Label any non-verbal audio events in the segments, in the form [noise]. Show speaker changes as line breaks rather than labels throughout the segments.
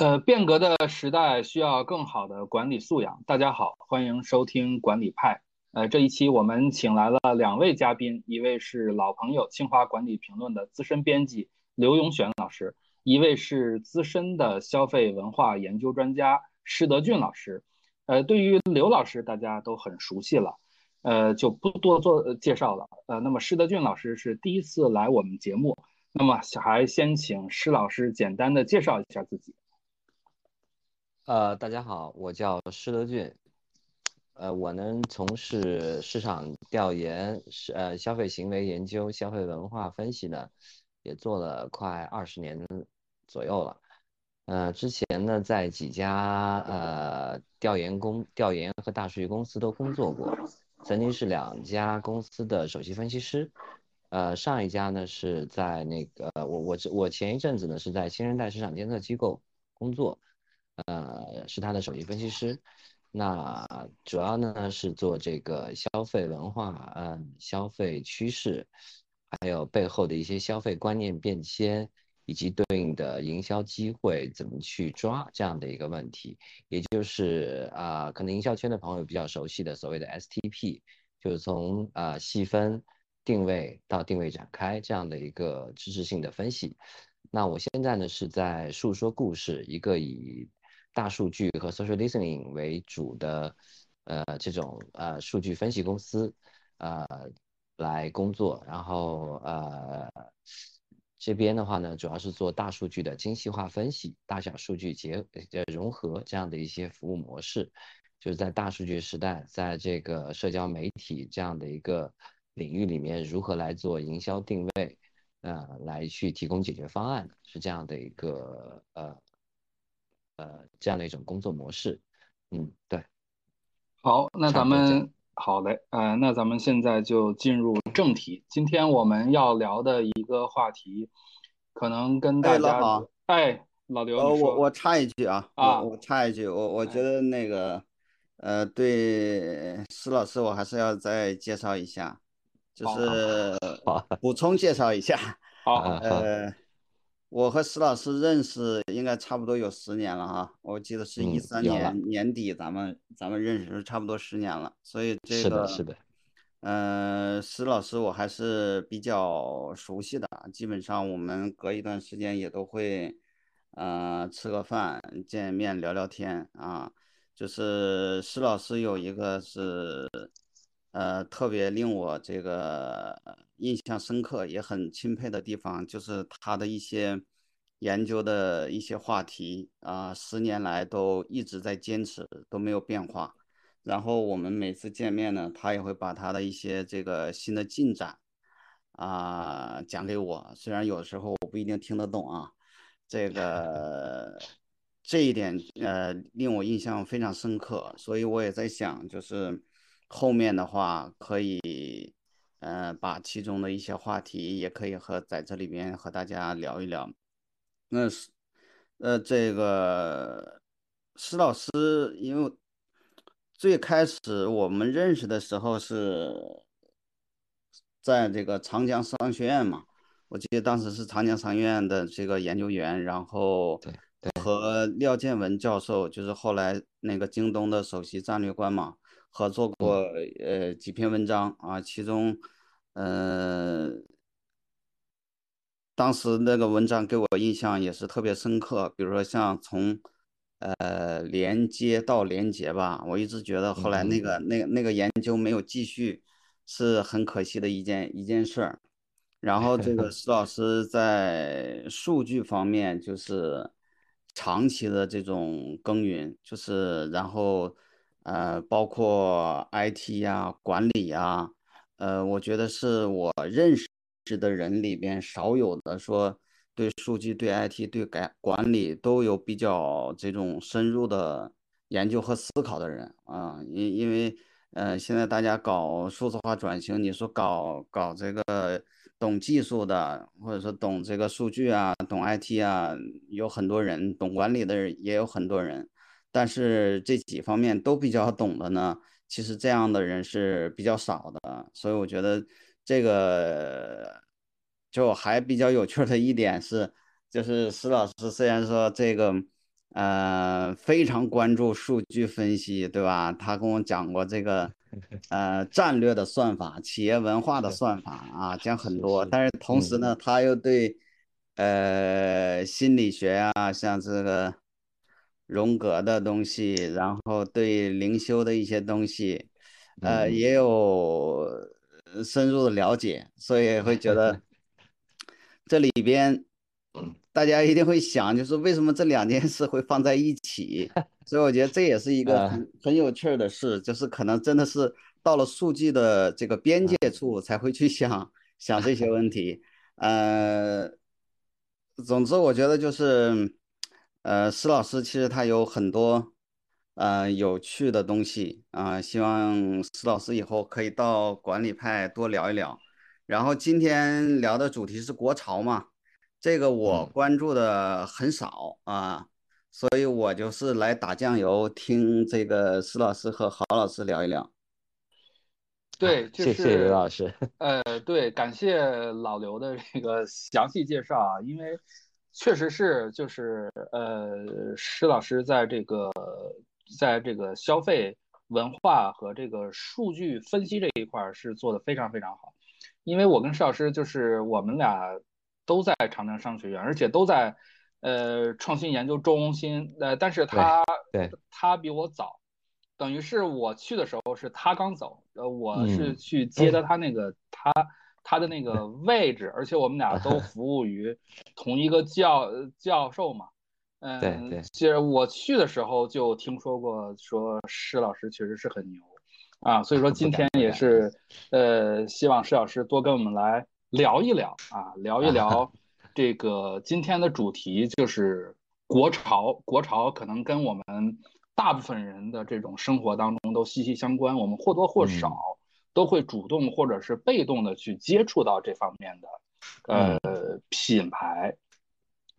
呃，变革的时代需要更好的管理素养。大家好，欢迎收听管理派。呃，这一期我们请来了两位嘉宾，一位是老朋友清华管理评论的资深编辑刘永选老师，一位是资深的消费文化研究专家施德俊老师。呃，对于刘老师，大家都很熟悉了，呃，就不多做介绍了。呃，那么施德俊老师是第一次来我们节目，那么还先请施老师简单的介绍一下自己。
呃，大家好，我叫施德俊，呃，我呢从事市场调研、是呃消费行为研究、消费文化分析呢，也做了快二十年左右了。呃，之前呢在几家呃调研公调研和大数据公司都工作过，曾经是两家公司的首席分析师。呃，上一家呢是在那个我我我前一阵子呢是在新生代市场监测机构工作。呃，是他的首席分析师。那主要呢是做这个消费文化、嗯，消费趋势，还有背后的一些消费观念变迁，以及对应的营销机会怎么去抓这样的一个问题。也就是啊，可能营销圈的朋友比较熟悉的所谓的 STP，就是从啊细分定位到定位展开这样的一个知识性的分析。那我现在呢是在述说故事，一个以大数据和 social listening 为主的，呃，这种呃数据分析公司，呃，来工作。然后呃，这边的话呢，主要是做大数据的精细化分析、大小数据结呃融合这样的一些服务模式。就是在大数据时代，在这个社交媒体这样的一个领域里面，如何来做营销定位，呃，来去提供解决方案，是这样的一个呃。呃，这样的一种工作模式，嗯，对。
好，那咱们好嘞，呃，那咱们现在就进入正题。今天我们要聊的一个话题，可能跟大家，哎，老刘，
呃，我我插一句啊，啊，我插一句，我我觉得那个，呃，对施老师，我还是要再介绍一下，就是补充介绍一下，
好，
呃。我和石老师认识应该差不多有十年了哈，我记得是一三年年底咱们咱们认识差不多十年了，所以这个
是的，是的，
嗯，石老师我还是比较熟悉的，基本上我们隔一段时间也都会，呃，吃个饭见面聊聊天啊，就是石老师有一个是。呃，特别令我这个印象深刻，也很钦佩的地方，就是他的一些研究的一些话题啊，十年来都一直在坚持，都没有变化。然后我们每次见面呢，他也会把他的一些这个新的进展啊讲给我，虽然有时候我不一定听得懂啊，这个这一点呃令我印象非常深刻，所以我也在想，就是。后面的话可以，呃，把其中的一些话题也可以和在这里边和大家聊一聊。那是，呃，这个施老师，因为最开始我们认识的时候是在这个长江商学院嘛，我记得当时是长江商学院的这个研究员，然后和廖建文教授，就是后来那个京东的首席战略官嘛。合作过呃几篇文章啊，其中，嗯，当时那个文章给我印象也是特别深刻。比如说像从，呃，连接到连接吧，我一直觉得后来那个那个那个研究没有继续，是很可惜的一件一件事儿。然后这个 [laughs] 施老师在数据方面就是长期的这种耕耘，就是然后。呃，包括 IT 呀、管理呀，呃，我觉得是我认识的人里边少有的说对数据、对 IT、对改管理都有比较这种深入的研究和思考的人啊。因因为呃，现在大家搞数字化转型，你说搞搞这个懂技术的，或者说懂这个数据啊、懂 IT 啊，有很多人；懂管理的人也有很多人。但是这几方面都比较懂的呢，其实这样的人是比较少的，所以我觉得这个就还比较有趣的一点是，就是施老师虽然说这个呃，非常关注数据分析，对吧？他跟我讲过这个，[laughs] 呃，战略的算法、企业文化的算法啊，讲很多。但是同时呢，他又对，呃，心理学啊，像这个荣格的东西，然后对灵修的一些东西，呃，也有深入的了解，所以会觉得 [laughs] 这里边。大家一定会想，就是为什么这两件事会放在一起？[laughs] 所以我觉得这也是一个很很有趣的事，就是可能真的是到了数据的这个边界处才会去想想这些问题。呃，[laughs] 总之我觉得就是，呃，施老师其实他有很多呃有趣的东西啊，希望施老师以后可以到管理派多聊一聊。然后今天聊的主题是国潮嘛。这个我关注的很少啊，所以我就是来打酱油，听这个施老师和郝老师聊一聊。
对，[laughs]
谢谢刘老师。[laughs]
呃，对，感谢老刘的这个详细介绍啊，因为确实是就是呃，施老师在这个在这个消费文化和这个数据分析这一块是做的非常非常好，因为我跟施老师就是我们俩。都在长江商学院，而且都在，呃，创新研究中心。呃，但是他，
对，
他比我早，等于是我去的时候是他刚走，呃，我是去接的他那个他他的那个位置，而且我们俩都 [laughs] 服务于同一个教教授嘛。嗯，
对对。
其实我去的时候就听说过，说施老师确实是很牛啊，所以说今天也是，呃，希望施老师多跟我们来。聊一聊啊，聊一聊 [laughs] 这个今天的主题就是国潮。国潮可能跟我们大部分人的这种生活当中都息息相关，我们或多或少都会主动或者是被动的去接触到这方面的呃品牌。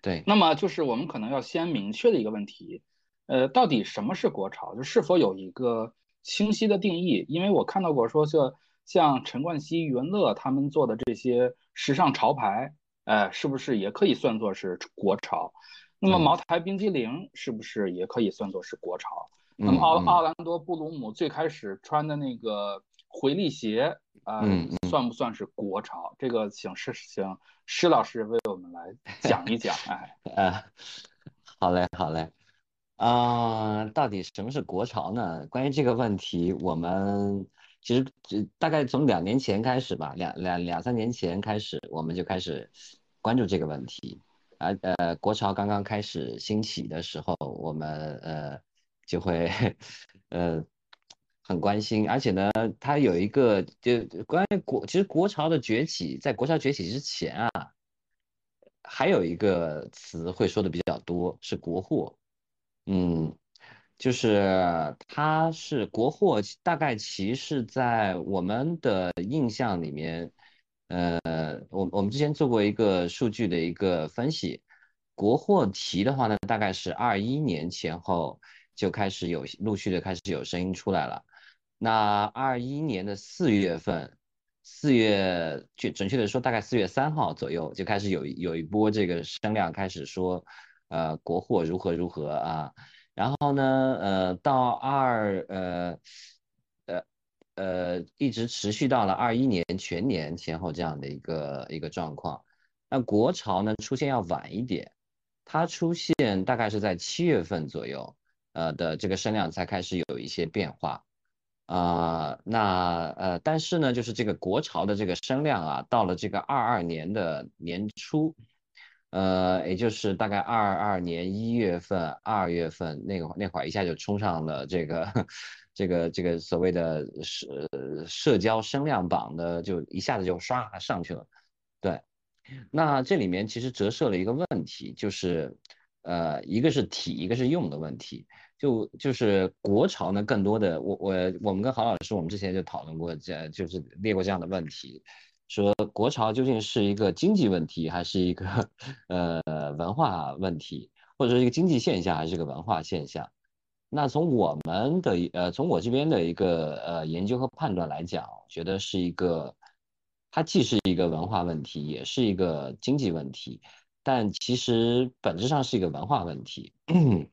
对，
那么就是我们可能要先明确的一个问题，呃，到底什么是国潮？就是否有一个清晰的定义？因为我看到过说这。像陈冠希、余文乐他们做的这些时尚潮牌，呃，是不是也可以算作是国潮？那么茅台冰激凌是不是也可以算作是国潮？那么奥奥兰多布鲁姆最开始穿的那个回力鞋啊，算不算是国潮？这个请施请施老师为我们来 [laughs] 讲一讲。哎，
呃，好嘞，好嘞。啊，到底什么是国潮呢？关于这个问题，我们。其实，大概从两年前开始吧，两两两三年前开始，我们就开始关注这个问题。啊，呃，国潮刚刚开始兴起的时候，我们呃就会 [laughs] 呃很关心。而且呢，它有一个就关于国，其实国潮的崛起，在国潮崛起之前啊，还有一个词会说的比较多，是国货。嗯。就是它是国货，大概其实在我们的印象里面，呃，我我们之前做过一个数据的一个分析，国货提的话呢，大概是二一年前后就开始有陆续的开始有声音出来了。那二一年的四月份，四月就准确的说，大概四月三号左右就开始有有一波这个声量开始说，呃，国货如何如何啊。然后呢，呃，到二呃呃呃，一直持续到了二一年全年前后这样的一个一个状况。那国潮呢出现要晚一点，它出现大概是在七月份左右，呃的这个声量才开始有一些变化啊。那呃，但是呢，就是这个国潮的这个声量啊，到了这个二二年的年初。呃，也就是大概二二年一月份、二月份那个那会儿，一下就冲上了这个这个这个所谓的社社交声量榜的，就一下子就唰上去了。对，那这里面其实折射了一个问题，就是呃，一个是体，一个是用的问题。就就是国潮呢，更多的我我我们跟郝老师，我们之前就讨论过，这就是列过这样的问题。说国潮究竟是一个经济问题，还是一个呃文化问题，或者是一个经济现象，还是一个文化现象？那从我们的呃，从我这边的一个呃研究和判断来讲，觉得是一个，它既是一个文化问题，也是一个经济问题。但其实本质上是一个文化问题。[clears throat]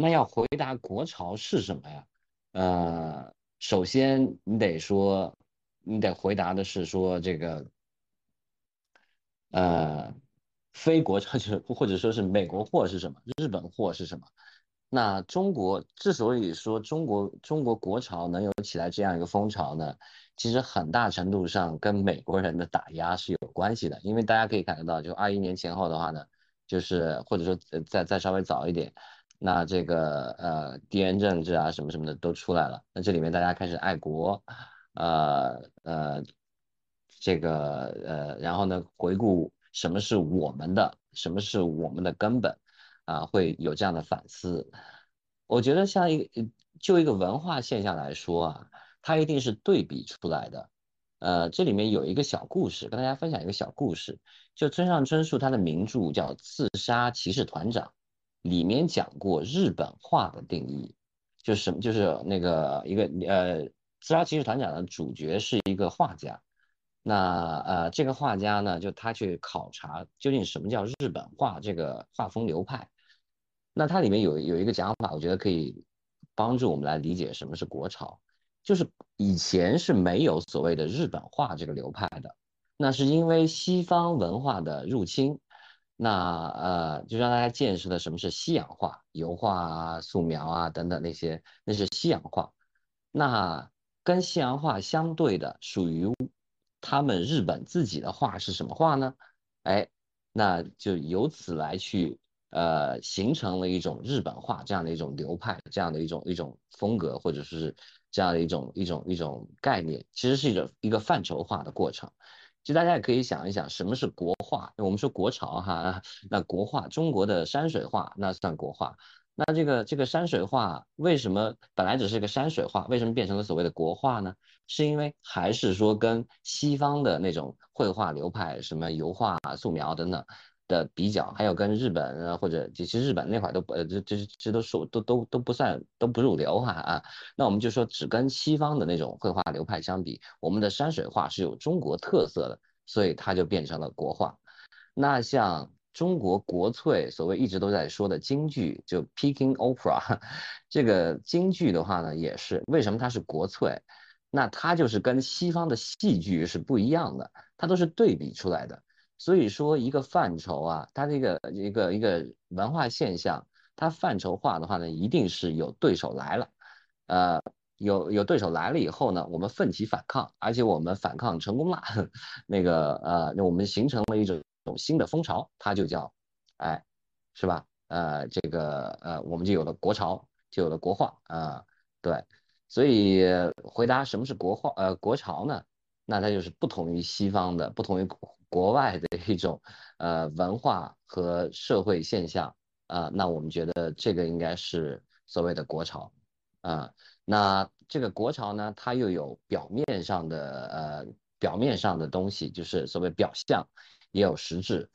那要回答国潮是什么呀？呃，首先你得说，你得回答的是说这个，呃，非国潮 [laughs] 就是或者说是美国货是什么？日本货是什么？那中国之所以说中国中国国潮能有起来这样一个风潮呢，其实很大程度上跟美国人的打压是有关系的。因为大家可以看得到，就二一年前后的话呢，就是或者说再再稍微早一点，那这个呃地缘政治啊什么什么的都出来了。那这里面大家开始爱国，呃呃，这个呃，然后呢回顾什么是我们的，什么是我们的根本。啊，会有这样的反思。我觉得像一个就一个文化现象来说啊，它一定是对比出来的。呃，这里面有一个小故事，跟大家分享一个小故事。就村上春树他的名著叫《刺杀骑士团长》，里面讲过日本画的定义，就是什么？就是那个一个呃，《刺杀骑士团长》的主角是一个画家。那呃，这个画家呢，就他去考察究竟什么叫日本画这个画风流派。那它里面有有一个讲法，我觉得可以帮助我们来理解什么是国潮。就是以前是没有所谓的日本画这个流派的，那是因为西方文化的入侵，那呃就让大家见识了什么是西洋画，油画啊、素描啊等等那些，那是西洋画。那跟西洋画相对的，属于他们日本自己的画是什么画呢？哎，那就由此来去。呃，形成了一种日本画这样的一种流派，这样的一种一种风格，或者是这样的一种一种一种概念，其实是一种一个范畴化的过程。其实大家也可以想一想，什么是国画？我们说国潮哈，那国画，中国的山水画那算国画。那这个这个山水画为什么本来只是个山水画，为什么变成了所谓的国画呢？是因为还是说跟西方的那种绘画流派，什么油画、素描等等。的比较，还有跟日本啊，或者其实日本那块都不，这这这都说都都都不算都不入流哈啊。那我们就说只跟西方的那种绘画流派相比，我们的山水画是有中国特色的，所以它就变成了国画。那像中国国粹，所谓一直都在说的京剧，就 Peking Opera，[laughs] 这个京剧的话呢，也是为什么它是国粹？那它就是跟西方的戏剧是不一样的，它都是对比出来的。所以说，一个范畴啊，它这个一个一个文化现象，它范畴化的话呢，一定是有对手来了，呃，有有对手来了以后呢，我们奋起反抗，而且我们反抗成功了，[laughs] 那个呃，那我们形成了一种种新的风潮，它就叫，哎，是吧？呃，这个呃，我们就有了国潮，就有了国画啊，对，所以回答什么是国画呃国潮呢？那它就是不同于西方的，不同于。国外的一种呃文化和社会现象啊，那我们觉得这个应该是所谓的国潮啊。那这个国潮呢，它又有表面上的呃表面上的东西，就是所谓表象，也有实质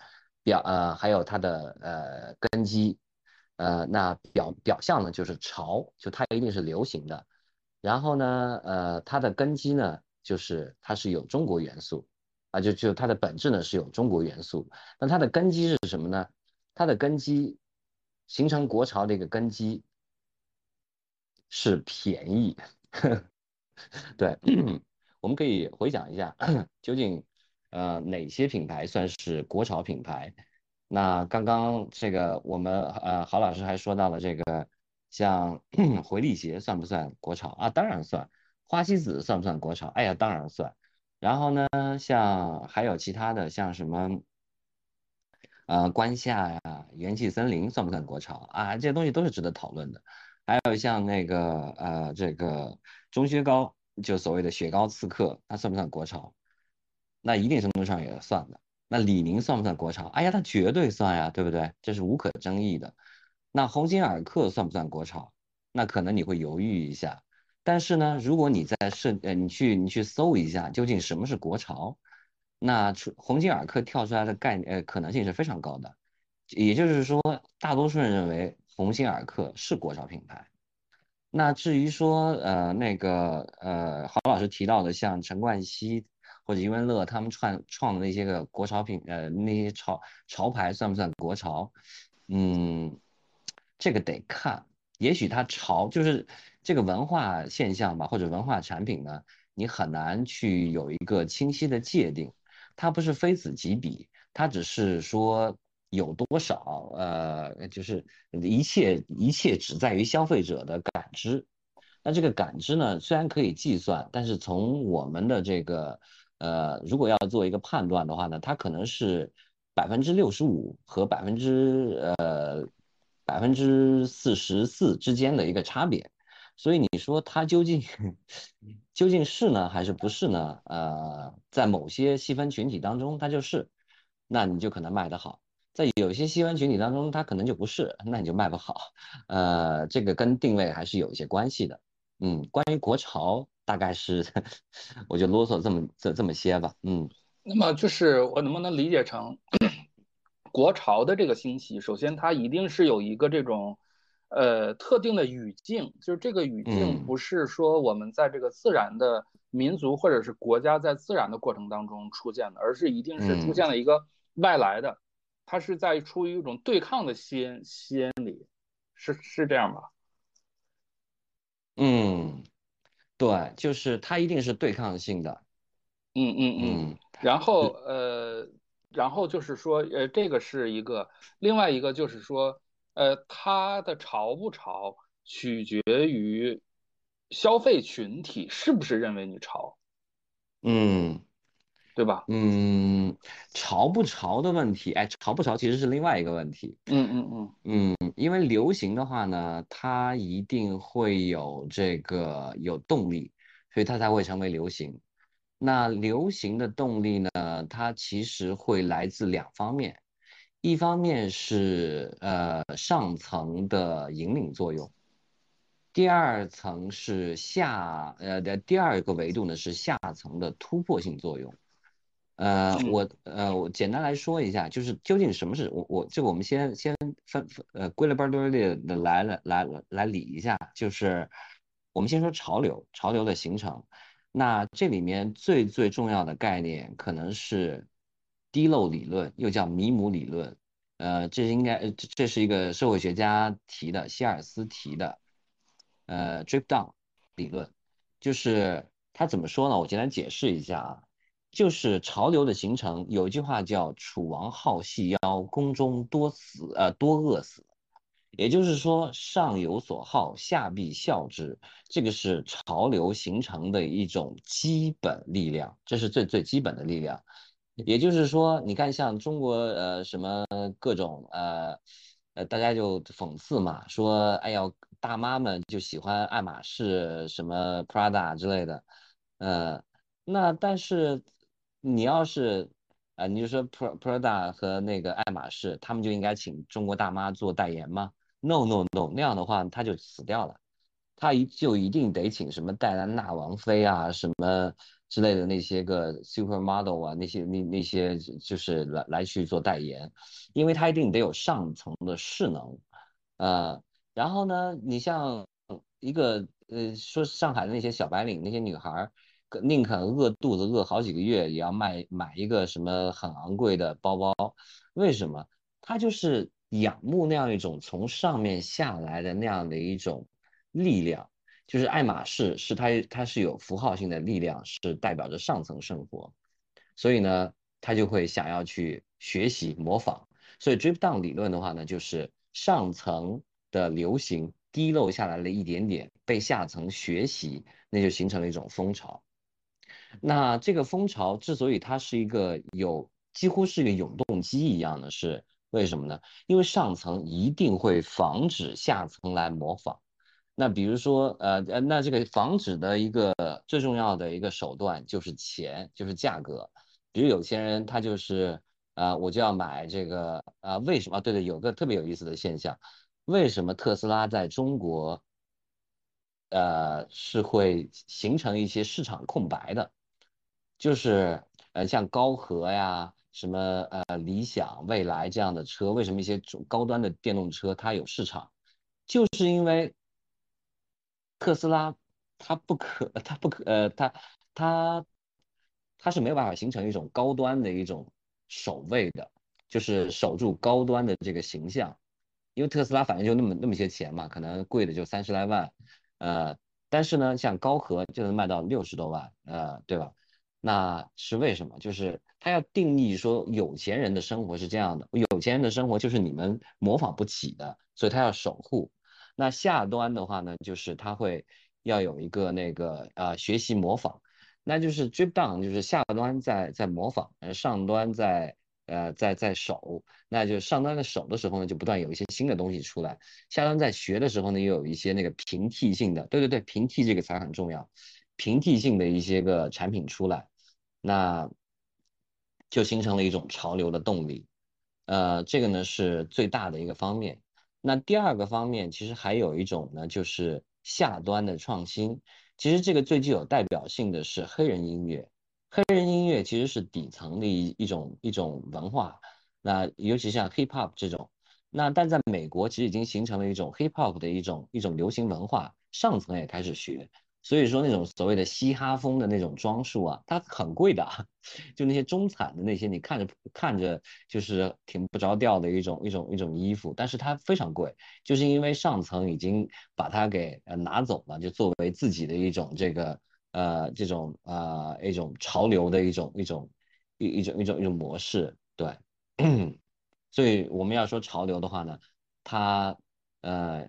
表呃还有它的呃根基呃那表表象呢就是潮，就它一定是流行的。然后呢呃它的根基呢就是它是有中国元素。啊，就就它的本质呢是有中国元素，那它的根基是什么呢？它的根基形成国潮的一个根基是便宜。[laughs] 对，我们可以回想一下，究竟呃哪些品牌算是国潮品牌？那刚刚这个我们呃郝老师还说到了这个，像回力鞋算不算国潮啊？当然算。花西子算不算国潮？哎呀，当然算。然后呢，像还有其他的，像什么，呃，关夏呀，元气森林算不算国潮啊？这些东西都是值得讨论的。还有像那个，呃，这个钟薛高，就所谓的雪糕刺客，它算不算国潮？那一定程度上也算的。那李宁算不算国潮？哎呀，它绝对算呀，对不对？这是无可争议的。那鸿星尔克算不算国潮？那可能你会犹豫一下。但是呢，如果你在设呃，你去你去搜一下，究竟什么是国潮？那出鸿星尔克跳出来的概呃可能性是非常高的，也就是说，大多数人认为鸿星尔克是国潮品牌。那至于说呃那个呃郝老师提到的像陈冠希或者余文乐他们创创的那些个国潮品，呃，那些潮潮牌算不算国潮？嗯，这个得看。也许它潮就是这个文化现象吧，或者文化产品呢，你很难去有一个清晰的界定。它不是非此即彼，它只是说有多少，呃，就是一切一切只在于消费者的感知。那这个感知呢，虽然可以计算，但是从我们的这个，呃，如果要做一个判断的话呢，它可能是百分之六十五和百分之呃。百分之四十四之间的一个差别，所以你说它究竟 [laughs] 究竟是呢还是不是呢？呃，在某些细分群体当中它就是，那你就可能卖得好；在有些细分群体当中它可能就不是，那你就卖不好。呃，这个跟定位还是有一些关系的。嗯，关于国潮，大概是 [laughs] 我就啰嗦这么这这么些吧。嗯，
那么就是我能不能理解成？[coughs] 国潮的这个兴起，首先它一定是有一个这种，呃，特定的语境，就是这个语境不是说我们在这个自然的民族或者是国家在自然的过程当中出现的，而是一定是出现了一个外来的，它是在出于一种对抗的心心理，是是这样吧？
嗯，对，就是它一定是对抗性的。
嗯嗯嗯，然后呃。然后就是说，呃，这个是一个，另外一个就是说，呃，它的潮不潮取决于消费群体是不是认为你潮，
嗯，
对吧？
嗯，潮不潮的问题，哎，潮不潮其实是另外一个问题。
嗯嗯嗯
嗯，因为流行的话呢，它一定会有这个有动力，所以它才会成为流行。那流行的动力呢？它其实会来自两方面，一方面是呃上层的引领作用，第二层是下呃的第二个维度呢是下层的突破性作用。呃，我呃我简单来说一下，就是究竟什么是我我这个我们先先分呃归了班堆的来了来来来理一下，就是我们先说潮流，潮流的形成。那这里面最最重要的概念可能是滴漏理论，又叫米姆理论。呃，这是应该这这是一个社会学家提的，希尔斯提的。呃，drip down 理论，就是他怎么说呢？我简单解释一下啊，就是潮流的形成，有一句话叫“楚王好细腰，宫中多死呃多饿死”。也就是说，上有所好，下必效之，这个是潮流形成的一种基本力量，这是最最基本的力量。也就是说，你看像中国呃什么各种呃呃，大家就讽刺嘛，说哎呀，大妈们就喜欢爱马仕什么 Prada 之类的，呃，那但是你要是啊，你就说 Prada 和那个爱马仕，他们就应该请中国大妈做代言吗？No no no，那样的话他就死掉了，他一就一定得请什么戴安娜王妃啊，什么之类的那些个 supermodel 啊，那些那那些就是来来去做代言，因为他一定得有上层的势能，呃，然后呢，你像一个呃说上海的那些小白领那些女孩，宁肯饿肚子饿好几个月，也要卖买一个什么很昂贵的包包，为什么？他就是。仰慕那样一种从上面下来的那样的一种力量，就是爱马仕是它它是有符号性的力量，是代表着上层生活，所以呢，他就会想要去学习模仿。所以 drip down 理论的话呢，就是上层的流行滴漏下来了一点点，被下层学习，那就形成了一种风潮。那这个风潮之所以它是一个有几乎是一个永动机一样的是。为什么呢？因为上层一定会防止下层来模仿。那比如说，呃呃，那这个防止的一个最重要的一个手段就是钱，就是价格。比如有钱人他就是，啊，我就要买这个，啊，为什么？对对，有个特别有意思的现象，为什么特斯拉在中国，呃，是会形成一些市场空白的？就是，呃，像高和呀。什么呃理想、未来这样的车，为什么一些高端的电动车它有市场？就是因为特斯拉它不可，它不可，呃，它它它是没有办法形成一种高端的一种守卫的，就是守住高端的这个形象。因为特斯拉反正就那么那么些钱嘛，可能贵的就三十来万，呃，但是呢，像高和就能卖到六十多万，呃，对吧？那是为什么？就是他要定义说有钱人的生活是这样的，有钱人的生活就是你们模仿不起的，所以他要守护。那下端的话呢，就是他会要有一个那个呃学习模仿，那就是 drip down，就是下端在在模仿，呃上端在呃在在守，那就上端的守的时候呢，就不断有一些新的东西出来，下端在学的时候呢，又有一些那个平替性的，对对对，平替这个词很重要，平替性的一些个产品出来，那就形成了一种潮流的动力，呃，这个呢是最大的一个方面。那第二个方面，其实还有一种呢，就是下端的创新。其实这个最具有代表性的是黑人音乐。黑人音乐其实是底层的一一种一种文化。那尤其像 hip hop 这种，那但在美国其实已经形成了一种 hip hop 的一种一种流行文化，上层也开始学。所以说那种所谓的嘻哈风的那种装束啊，它很贵的，[laughs] 就那些中产的那些，你看着看着就是挺不着调的一种一种一种衣服，但是它非常贵，就是因为上层已经把它给拿走了，就作为自己的一种这个呃这种呃一种潮流的一种一种一一种一种一种模式，对，[coughs] 所以我们要说潮流的话呢，它呃。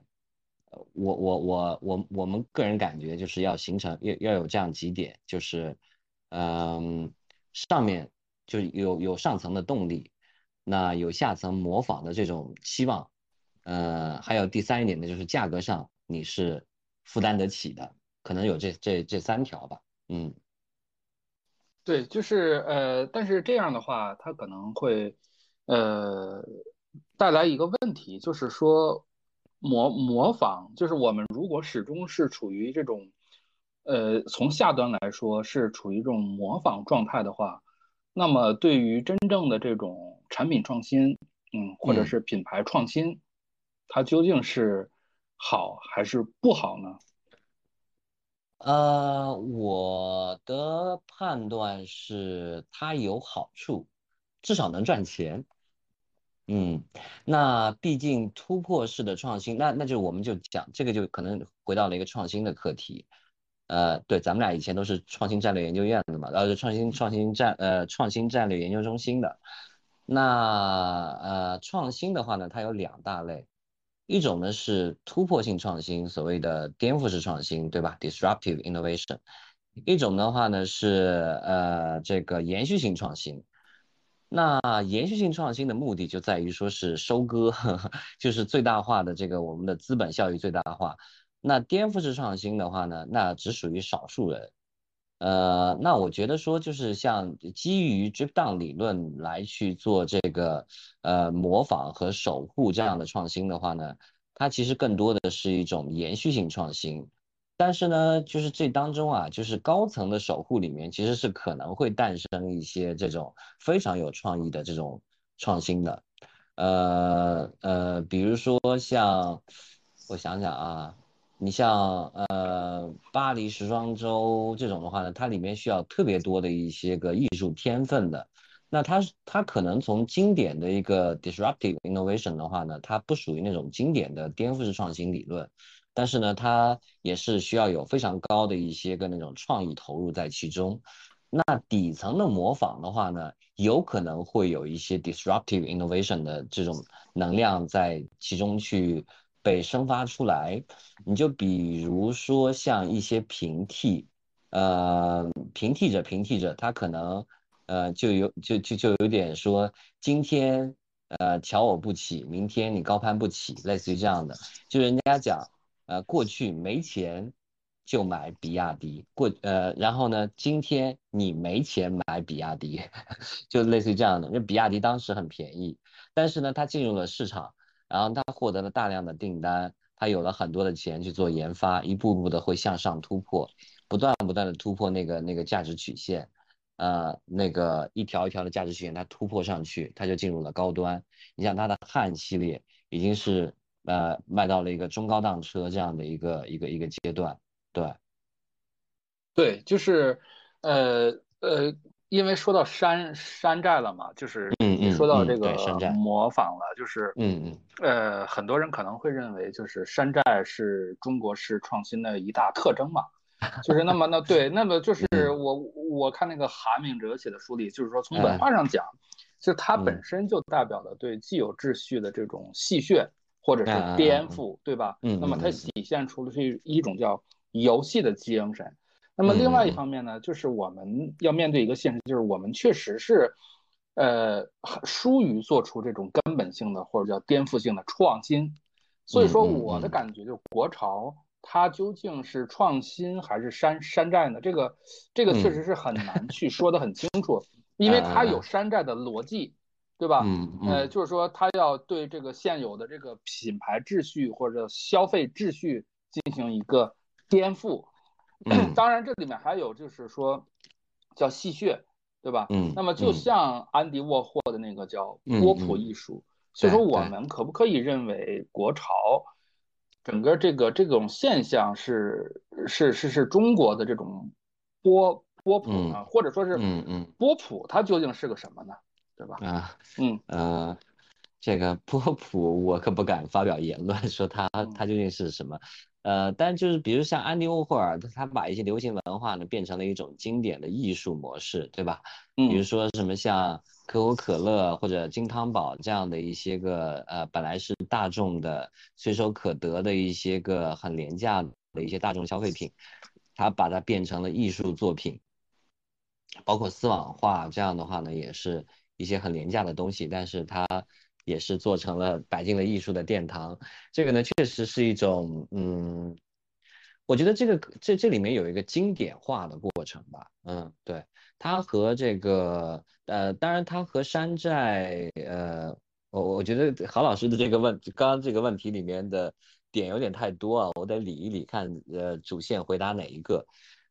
我我我我我们个人感觉就是要形成要要有这样几点，就是，嗯，上面就有有上层的动力，那有下层模仿的这种期望，呃，还有第三一点呢，就是价格上你是负担得起的，可能有这这这三条吧，嗯，
对，就是呃，但是这样的话，它可能会呃带来一个问题，就是说。模模仿就是我们如果始终是处于这种，呃，从下端来说是处于这种模仿状态的话，那么对于真正的这种产品创新，嗯，或者是品牌创新，它究竟是好还是不好呢？
呃，我的判断是它有好处，至少能赚钱。嗯，那毕竟突破式的创新，那那就我们就讲这个，就可能回到了一个创新的课题。呃，对，咱们俩以前都是创新战略研究院的嘛，然后是创新创新战呃创新战略研究中心的。那呃创新的话呢，它有两大类，一种呢是突破性创新，所谓的颠覆式创新，对吧？disruptive innovation。一种的话呢是呃这个延续性创新。那延续性创新的目的就在于说是收割，[laughs] 就是最大化的这个我们的资本效益最大化。那颠覆式创新的话呢，那只属于少数人。呃，那我觉得说就是像基于 drip down 理论来去做这个呃模仿和守护这样的创新的话呢，它其实更多的是一种延续性创新。但是呢，就是这当中啊，就是高层的守护里面，其实是可能会诞生一些这种非常有创意的这种创新的，呃呃，比如说像我想想啊，你像呃巴黎时装周这种的话呢，它里面需要特别多的一些个艺术天分的，那它它可能从经典的一个 disruptive innovation 的话呢，它不属于那种经典的颠覆式创新理论。但是呢，它也是需要有非常高的一些个那种创意投入在其中。那底层的模仿的话呢，有可能会有一些 disruptive innovation 的这种能量在其中去被生发出来。你就比如说像一些平替，呃，平替者平替者，他可能呃就有就就就有点说今天呃瞧我不起，明天你高攀不起，类似于这样的，就人家讲。呃，过去没钱就买比亚迪，过呃，然后呢，今天你没钱买比亚迪，[laughs] 就类似于这样的。因为比亚迪当时很便宜，但是呢，它进入了市场，然后它获得了大量的订单，它有了很多的钱去做研发，一步步的会向上突破，不断不断的突破那个那个价值曲线，呃，那个一条一条的价值曲线它突破上去，它就进入了高端。你像它的汉系列已经是。呃，卖到了一个中高档车这样的一个一个一个阶段，对，
对，就是，呃呃，因为说到山山寨了嘛，就是
嗯
你说到
嗯
这个模仿了，就是
嗯嗯。
呃，很多人可能会认为，就是山寨是中国式创新的一大特征嘛。就是那么那 [laughs] 对，那么就是。
嗯
我我看那个韩明哲写的书里，就是说从
嗯。
文化上讲，就是它
嗯。
本身就代表了对既有秩序的这种戏谑或者是颠覆，对吧？
嗯
那么它
嗯
体现出的是一种叫游戏的精神。那么另外一方面呢，就是我们要面对一个现实，就是我们确实是，呃，疏于做出这种根本性的或者叫颠覆性的创新。所以说，我的
嗯
感觉就是国潮它究竟是创新还是山山寨呢？这个这个确实是很难去说得很清楚，因为它有山寨的逻辑，对吧？
嗯嗯
呃，就是说他要对这个现有的这个品牌秩序或者消费秩序进行一个颠覆。
嗯 [clears throat]
当然，这里面还有就是说叫戏谑，对吧？
嗯
那么就
嗯
像安迪沃霍的那个叫
嗯
波普
嗯
艺术，所以说我们可不可以认为国潮整个这个这种现象是是是是中国的这种波波普呢，或者说是
嗯嗯
波普它究竟是个什么呢？对吧？
啊
嗯
呃，这个波普我可不敢发表言论说它
嗯
它究竟是什么。呃，但就是比如像安迪沃霍尔，他他把一些流行文化呢变成了一种经典的艺术模式，对吧？比如
嗯
说什么像可口可乐或者金汤宝这样的一些个呃本来是大众的随手可得的一些个很廉价的一些大众消费品，他把它变成了艺术作品，包括丝网画这样的话呢，也是一些很廉价的东西，但是它也是做成了摆进了艺术的殿堂。这个呢，确实是一种嗯，我觉得这个这这里面有一个经典化的过程吧，嗯，对，它和这个呃，当然它和山寨呃，我我觉得郝老师的这个问刚刚这个问题里面的点有点太多啊，我得理一理看呃主线回答哪一个。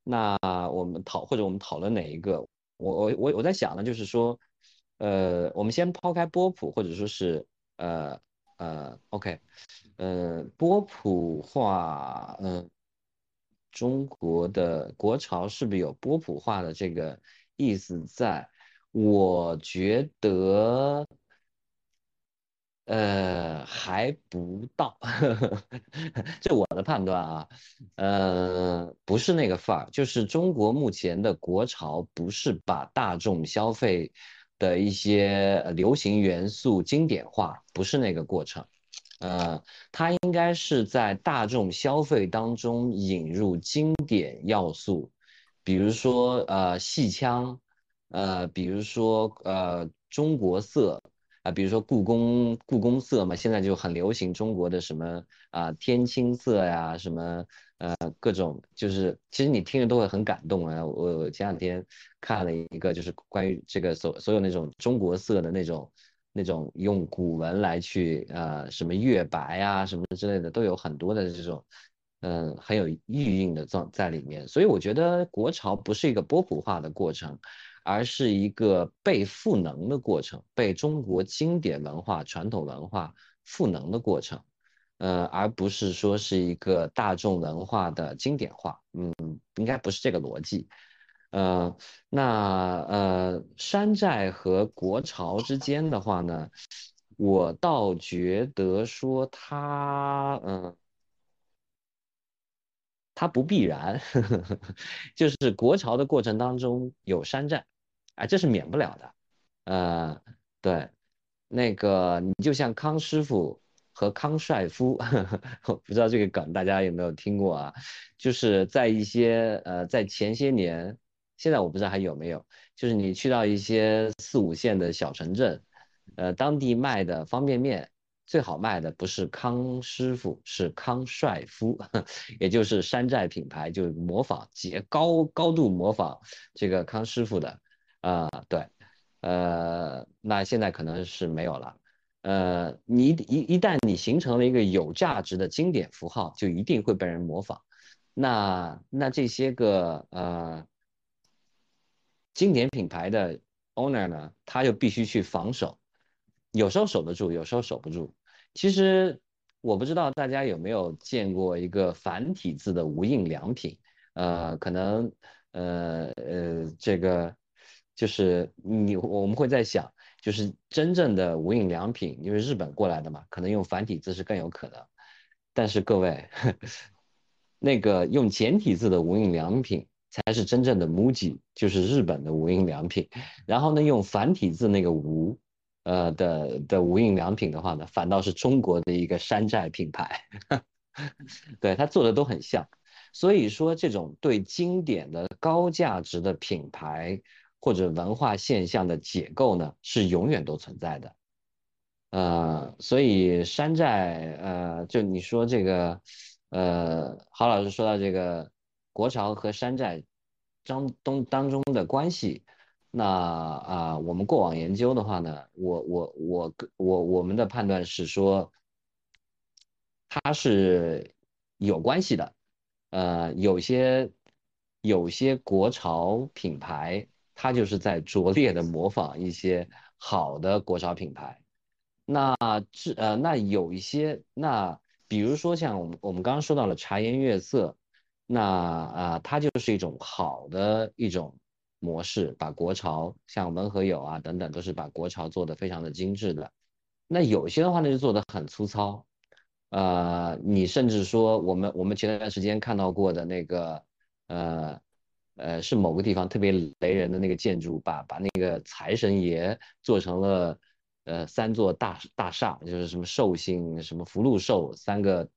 那我们讨或者我们讨论哪一个？我我我我在想呢，就是说，呃，我们先抛开波普，或者说是呃呃，OK，呃，波普化，嗯、中国的国潮是不是有波普化的这个意思在？我觉得。呃，还不到，[laughs] 这我的判断啊，呃，不是那个范儿，就是中国目前的国潮不是把大众消费的一些流行元素经典化，不是那个过程，呃，它应该是在大众消费当中引入经典要素，比如说呃戏腔，呃，比如说呃中国色。啊，比如说故宫故宫色嘛，现在就很流行中国的什么啊天青色呀，什么呃各种，就是其实你听着都会很感动啊。我前两天看了一个，就是关于这个所所有那种中国色的那种那种用古文来去呃什么月白啊什么之类的，都有很多的这种嗯、很有寓意的在在里面。所以我觉得国潮不是一个波普化的过程。而是一个被赋能的过程，被中国经典文化、传统文化赋能的过程，呃，而不是说是一个大众文化的经典化，嗯，应该不是这个逻辑，呃，那呃，山寨和国潮之间的话呢，我倒觉得说它，嗯。它不必然，[laughs] 就是国潮的过程当中有山寨，啊，这是免不了的。呃，对，那个你就像康师傅和康帅傅，[laughs] 我不知道这个梗大家有没有听过啊？就是在一些呃，在前些年，现在我不知道还有没有，就是你去到一些四五线的小城镇，呃，当地卖的方便面。最好卖的不是康师傅，是康帅夫，[laughs] 也就是山寨品牌，就模仿极高高度模仿这个康师傅的，啊、对，呃，那现在可能是没有了，呃，你一一旦你形成了一个有价值的经典符号，就一定会被人模仿，那那这些个呃经典品牌的 owner 呢，他就必须去防守。有时候守得住，有时候守不住。其实我不知道大家有没有见过一个繁体字的无印良品，呃，可能呃呃这个就是你我们会在想，就是真正的无印良品，因为日本过来的嘛，可能用繁体字是更有可能。但是各位，[laughs] 那个用简体字的无印良品才是真正的 MUJI，就是日本的无印良品。然后呢，用繁体字那个无，呃的的无印良品的话呢，反倒是中国的一个山寨品牌。[laughs] 对，它做的都很像。所以说，这种对经典的高价值的品牌或者文化现象的解构呢，是永远都存在的。呃，所以山寨，呃，就你说这个，呃，郝老师说到这个国潮和山寨当中当中的关系，那啊，我们过往研究的话呢，我我我我我们的判断是说，它是有关系的。呃，有些有些国潮品牌，它就是在拙劣的模仿一些好的国潮品牌。那这呃，那有一些，那比如说像我们我们刚刚说到了茶颜悦色，那啊，它就是一种好的一种模式，把国潮像文和友啊等等，都是把国潮做的非常的精致的。那有些的话呢，就做的很粗糙。呃，你甚至说我们我们前段时间看到过的那个，呃呃，是某个地方特别雷人的那个建筑，把把那个财神爷做成了呃三座大大厦，就是什么寿星、什么福禄寿三个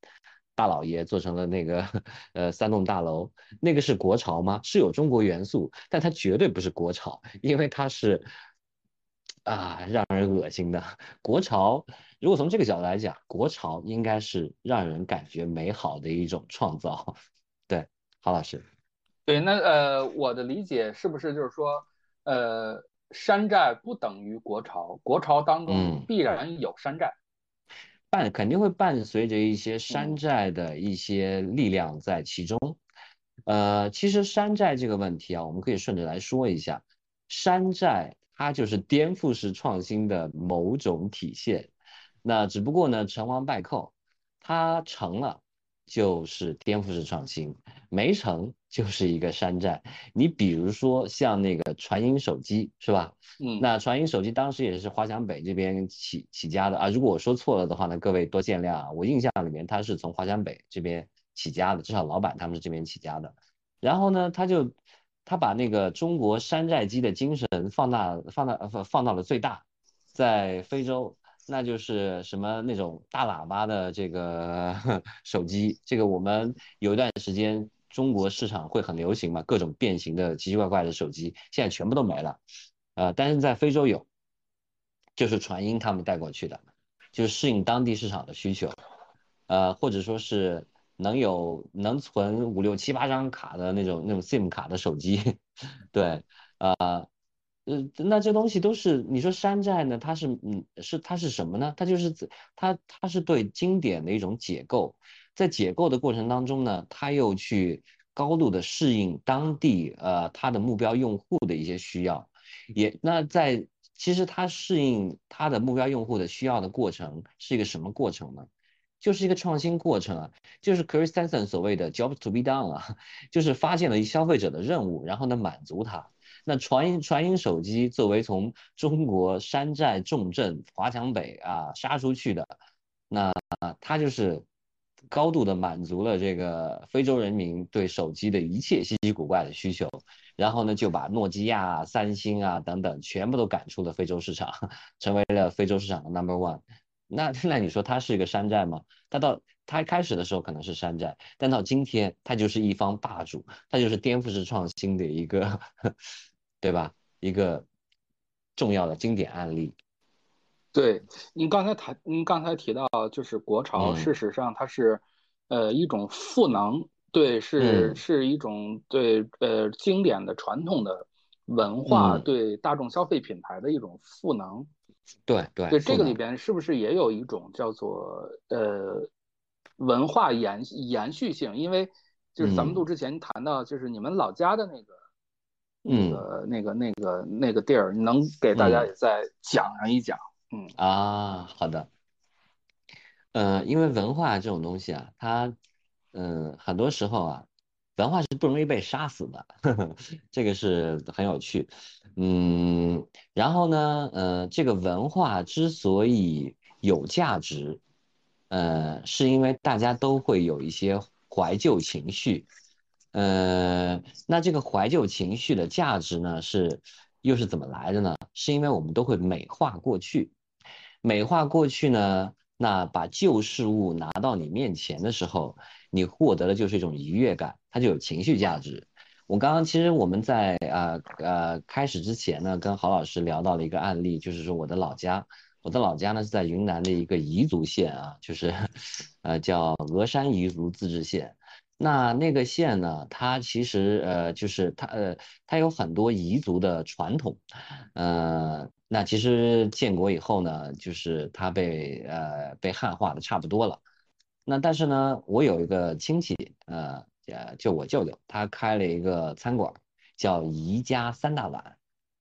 大老爷做成了那个呃三栋大楼，那个是国潮吗？是有中国元素，但它绝对不是国潮，因为它是啊让人恶心的国潮。如果从这个角度来讲，国潮应该是让人感觉美好的一种创造。[laughs] 对，郝老师，
对，那呃，我的理解是不是就是说，呃，山寨不等于国潮，国潮当中必然有山寨，
伴肯定会伴随着一些山寨的一些力量在其中。呃，其实山寨这个问题啊，我们可以顺着来说一下，山寨它就是颠覆式创新的某种体现。那只不过呢，成王败寇，它成了就是颠覆式创新，没成就是一个山寨。你比如说像那个传音手机是吧？
嗯，
那传音手机当时也是华强北这边起起家的啊。如果我说错了的话呢，各位多见谅啊。我印象里面他是从华强北这边起家的，至少老板他们是这边起家的。然后呢，他就他把那个中国山寨机的精神放大放大放放到了最大，在非洲。那就是什么那种大喇叭的这个 [laughs] 手机，这个我们有一段时间中国市场会很流行嘛，各种变形的奇奇怪怪的手机，现在全部都没了，呃，但是在非洲有，就是传音他们带过去的，就是适应当地市场的需求，呃，或者说是能有能存五六七八张卡的那种那种 SIM 卡的手机，[laughs] 对，呃。呃，那这东西都是你说山寨呢？它是嗯，是它是什么呢？它就是它它是对经典的一种解构，在解构的过程当中呢，它又去高度的适应当地呃它的目标用户的一些需要，也那在其实它适应它的目标用户的需要的过程是一个什么过程呢？就是一个创新过程啊，就是 Chris Hansen 所谓的 job to be done 啊，[laughs] 就是发现了一消费者的任务，然后呢满足他。那传音传音手机作为从中国山寨重镇华强北啊杀出去的，那它就是高度的满足了这个非洲人民对手机的一切稀奇古怪的需求，然后呢就把诺基亚、三星啊等等全部都赶出了非洲市场，[laughs] 成为了非洲市场的 number one。那那你说它是一个山寨吗？它到它开始的时候可能是山寨，但到今天它就是一方霸主，它就是颠覆式创新的一个。对吧？一个重要的经典案例。
对，您刚才谈，您刚才提到，就是国潮，事实上它是，呃，一种赋能，对，是是一种对，呃，经典的传统的文化对大众消费品牌的一种赋能。
对对，
对这个里边是不是也有一种叫做呃文化延延续性？因为就是咱们录之前谈到，就是你们老家的那个。那个、那个、那个、那个地儿，能给大家也再讲上一讲？嗯
啊，好的。呃，因为文化这种东西啊，它，嗯，很多时候啊，文化是不容易被杀死的，呵 [laughs] 呵这个是很有趣。嗯，然后呢，呃，这个文化之所以有价值，呃，是因为大家都会有一些怀旧情绪。呃，那这个怀旧情绪的价值呢，是又是怎么来的呢？是因为我们都会美化过去，美化过去呢，那把旧事物拿到你面前的时候，你获得的就是一种愉悦感，它就有情绪价值。我刚刚其实我们在呃呃开始之前呢，跟郝老师聊到了一个案例，就是说我的老家，我的老家呢是在云南的一个彝族县啊，就是 [laughs] 呃叫峨山彝族自治县。那那个县呢？它其实呃，就是它呃，它有很多彝族的传统，呃，那其实建国以后呢，就是它被呃被汉化的差不多了。那但是呢，我有一个亲戚，呃呃，就我舅舅，他开了一个餐馆，叫彝家三大碗。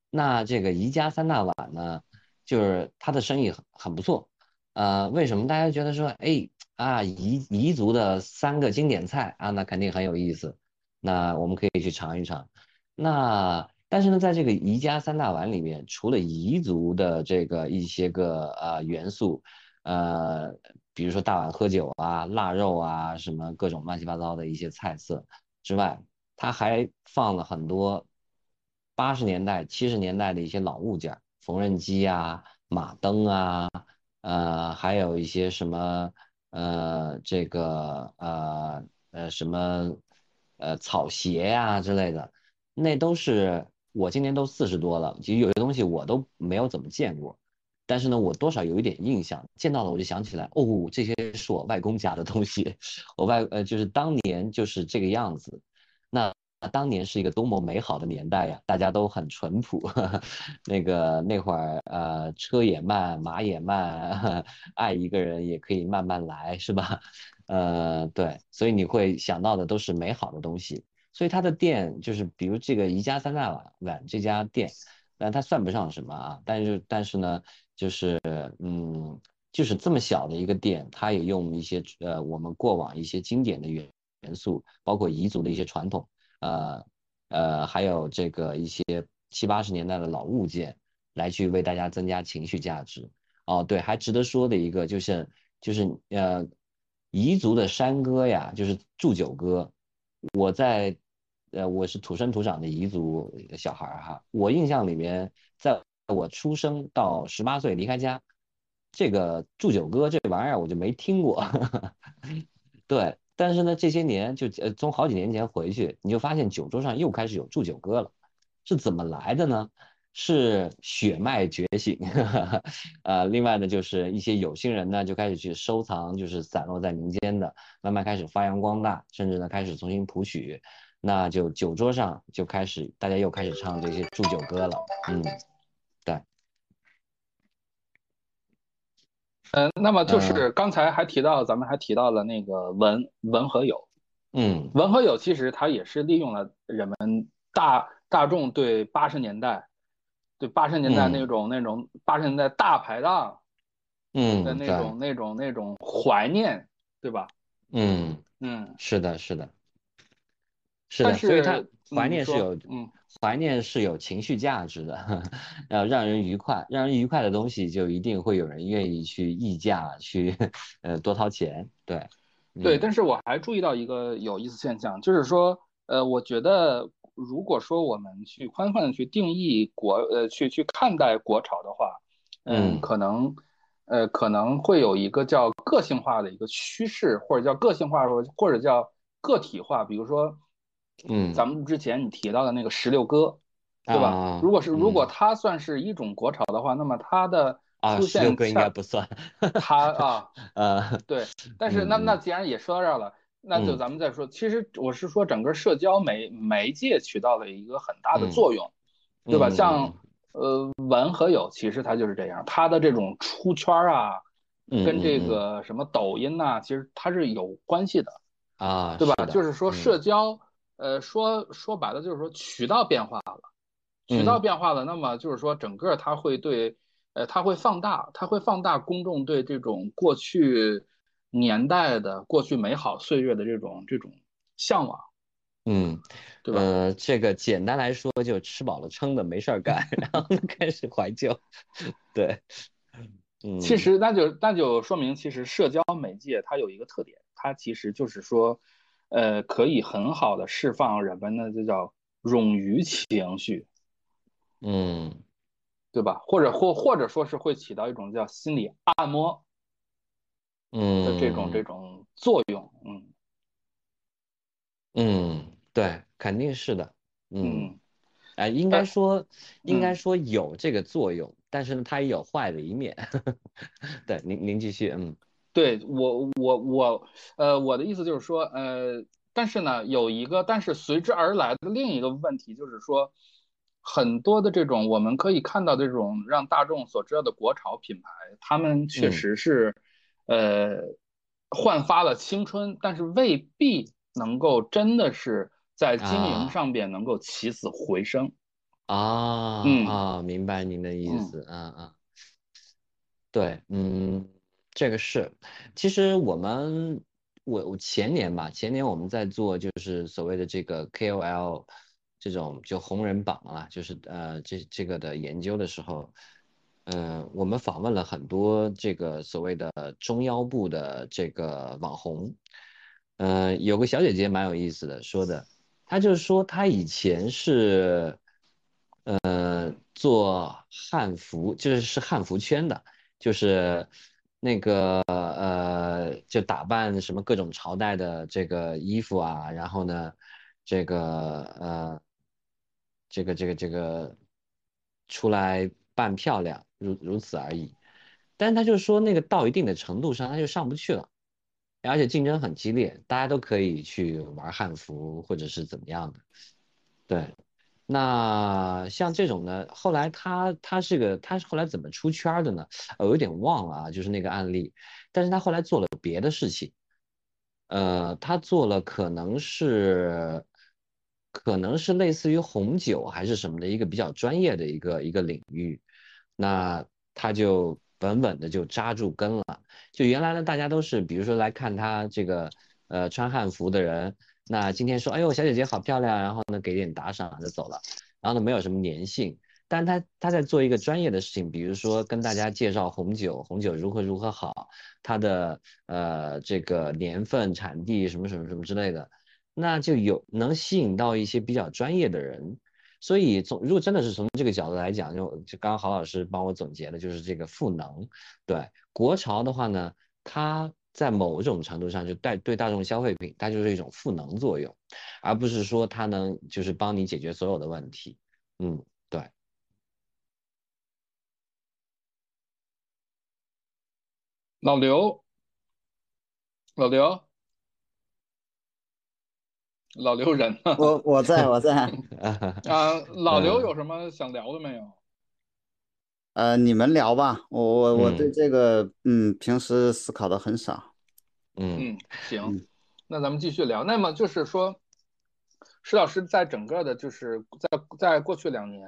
那这个彝家三大碗呢，就是他的生意很很不错。呃，为什么大家觉得说，哎？啊，彝彝族的三个经典菜啊，那肯定很有意思。那我们可以去尝一尝。那但是呢，在这个彝家三大碗里面，除了彝族的这个一些个呃元素，呃，比如说大碗喝酒啊、腊肉啊，什么各种乱七八糟的一些菜色之外，它还放了很多八十年代、七十年代的一些老物件，缝纫机啊、马灯啊，呃，还有一些什么。呃，这个呃呃什么呃草鞋呀之类的，那都是我今年都四十多了，其实有些东西我都没有怎么见过，但是呢，我多少有一点印象，见到了我就想起来，哦，这些是我外公家的东西，[laughs] 我外呃就是当年就是这个样子，那。当年是一个多么美好的年代呀！大家都很淳朴，[laughs] 那个那会儿呃车也慢，马也慢，[laughs] 爱一个人也可以慢慢来，是吧？呃，对，所以你会想到的都是美好的东西。所以他的店就是，比如这个宜家三大碗碗这家店，但它算不上什么啊，但是但是呢，就是嗯，就是这么小的一个店，它也用一些呃我们过往一些经典的元元素，包括彝族的一些传统。呃呃，还有这个一些七八十年代的老物件，来去为大家增加情绪价值。哦，对，还值得说的一个就是就是呃，彝族的山歌呀，就是祝酒歌。我在呃，我是土生土长的彝族小孩哈，我印象里面，在我出生到十八岁离开家，这个祝酒歌这玩意儿我就没听过。[laughs] 对。但是呢，这些年就呃，从好几年前回去，你就发现酒桌上又开始有祝酒歌了，是怎么来的呢？是血脉觉醒，[laughs] 呃，另外呢，就是一些有心人呢就开始去收藏，就是散落在民间的，慢慢开始发扬光大，甚至呢开始重新谱曲，那就酒桌上就开始大家又开始唱这些祝酒歌了，嗯。
嗯，那么就是刚才还提到，咱们还提到了那个文文和友，
嗯，
文和友其实它也是利用了人们大大众对八十年代，对八十年代那种那种八十年代大排档，
嗯
的那种那种那种怀念，对吧？
嗯
嗯，
是的，是的，是的，所以他怀念是有
嗯。
怀念是有情绪价值的，[laughs] 呃，让人愉快，让人愉快的东西就一定会有人愿意去溢价，去呃多掏钱。对，
对。但是我还注意到一个有意思现象，就是说，呃，我觉得如果说我们去宽泛的去定义国，呃，去去看待国潮的话，嗯，可能，呃，可能会有一个叫个性化的一个趋势，或者叫个性化，或或者叫个体化，比如说。
嗯，
咱们之前你提到的那个石榴哥，对吧？如果是如果它算是一种国潮的话，那么它的出现，
石榴哥应该不算。
它 [laughs] 啊，
呃，
对。但是那那既然也说到这儿了，那就咱们再说。其实我是说，整个社交媒媒介起到了一个很大的作用，对吧？像呃文和友，其实它就是这样，它的这种出圈啊，跟这个什么抖音呐，其实它是有关系的
啊，
对吧？就是说社交。呃，说说白了就是说渠道变化了，渠道变化了，那么就是说整个它会对，呃，它会放大，它会放大公众对这种过去年代的过去美好岁月的这种这种向往，
嗯，
对吧？
呃，这个简单来说，就吃饱了撑的没事儿干，[laughs] 然后开始怀旧，对，嗯，
其实那就那就说明，其实社交媒介它有一个特点，它其实就是说，呃，可以很好的释放人们的这叫冗余情绪，
嗯。
对吧？或者或或者说是会起到一种叫心理按摩
嗯。
的这种这种作用，嗯。
嗯，对，肯定是的，嗯，
嗯，
哎，应该说应该
嗯。
说有这个作用，但是呢，它也有坏的一面，[laughs] 对，您您继续，嗯
对我我我呃我的意思就是说，呃，但是呢，有一个但是随之而来的另一个问题就是说，很多的这种我们可以看到这种让大众所知道的国潮品牌，他们确
嗯。
实是呃焕发了青春，但是未必能够真的是在经营
啊。
上边能够起死回生。
啊。
嗯。
啊，明白您的意
嗯。
思，啊啊，对，嗯，这个是，其实我们我我前年吧，前年我们在做就是所谓的这个 KOL 这种就红人榜啊，就是呃这这个的研究的时候，嗯、我们访问了很多这个所谓的中腰部的这个网红，呃，有个小姐姐蛮有意思的，说的，她就是说她以前是。呃，做汉服就是是汉服圈的，就是那个呃，就打扮什么各种朝代的这个衣服啊，然后呢，这个呃，这个这个这个出来扮漂亮，如如此而已。但是他就说那个到一定的程度上，他就上不去了，而且竞争很激烈，大家都可以去玩汉服或者是怎么样的，对。那像这种呢，后来他他是个他是后来怎么出圈的呢？我有点忘了啊，就是那个案例，但是他后来做了别的事情，呃，他做了可能是可能是类似于红酒还是什么的一个比较专业的一个一个领域，那他就稳稳的就扎住根了。就原来呢，大家都是比如说来看他这个呃穿汉服的人。那今天说，哎呦，小姐姐好漂亮，然后呢给点打赏就走了，然后呢没有什么粘性，但他他在做一个专业的事情，比如说跟大家介绍红酒，红酒如何如何好，它的呃这个年份、产地什么什么什么之类的，那就有能吸引到一些比较专业的人。所以从如果真的是从这个角度来讲，就就刚刚郝老师帮我总结的就是这个赋能。对国潮的话呢，它。在某种程度上，就带对大众消费品，它就是一种赋能作用，而不是说它能就是帮你解决所有的问题。嗯，对。
老刘，老刘，老刘人呢？
我我在我在，[laughs]
啊，老刘
嗯
有什么想聊的没有？
呃，你们聊吧，我我我对
嗯。
这个嗯平时思考的很少。
嗯。
嗯，行
嗯，
那咱们继续聊。那么就是说，石老师在整个的，就是在在过去两年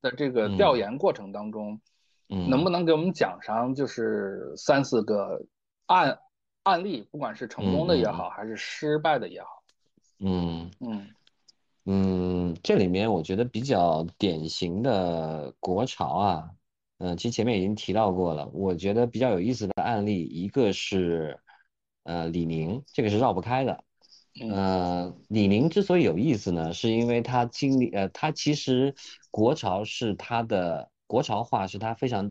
的这个
嗯。
调研过程当中，
嗯，
能不能给我们讲上就是三四个案案例，不管是成功的也好，还是失败的也好？
嗯。
嗯。
嗯，这里面我觉得比较典型的国潮啊，嗯，其实前面已经提到过了。我觉得比较有意思的案例，一个是呃李宁，这个是绕不开的。
嗯
呃，李宁之所以有意思呢，是因为它经历呃，它其实国潮是它的国潮化是它非常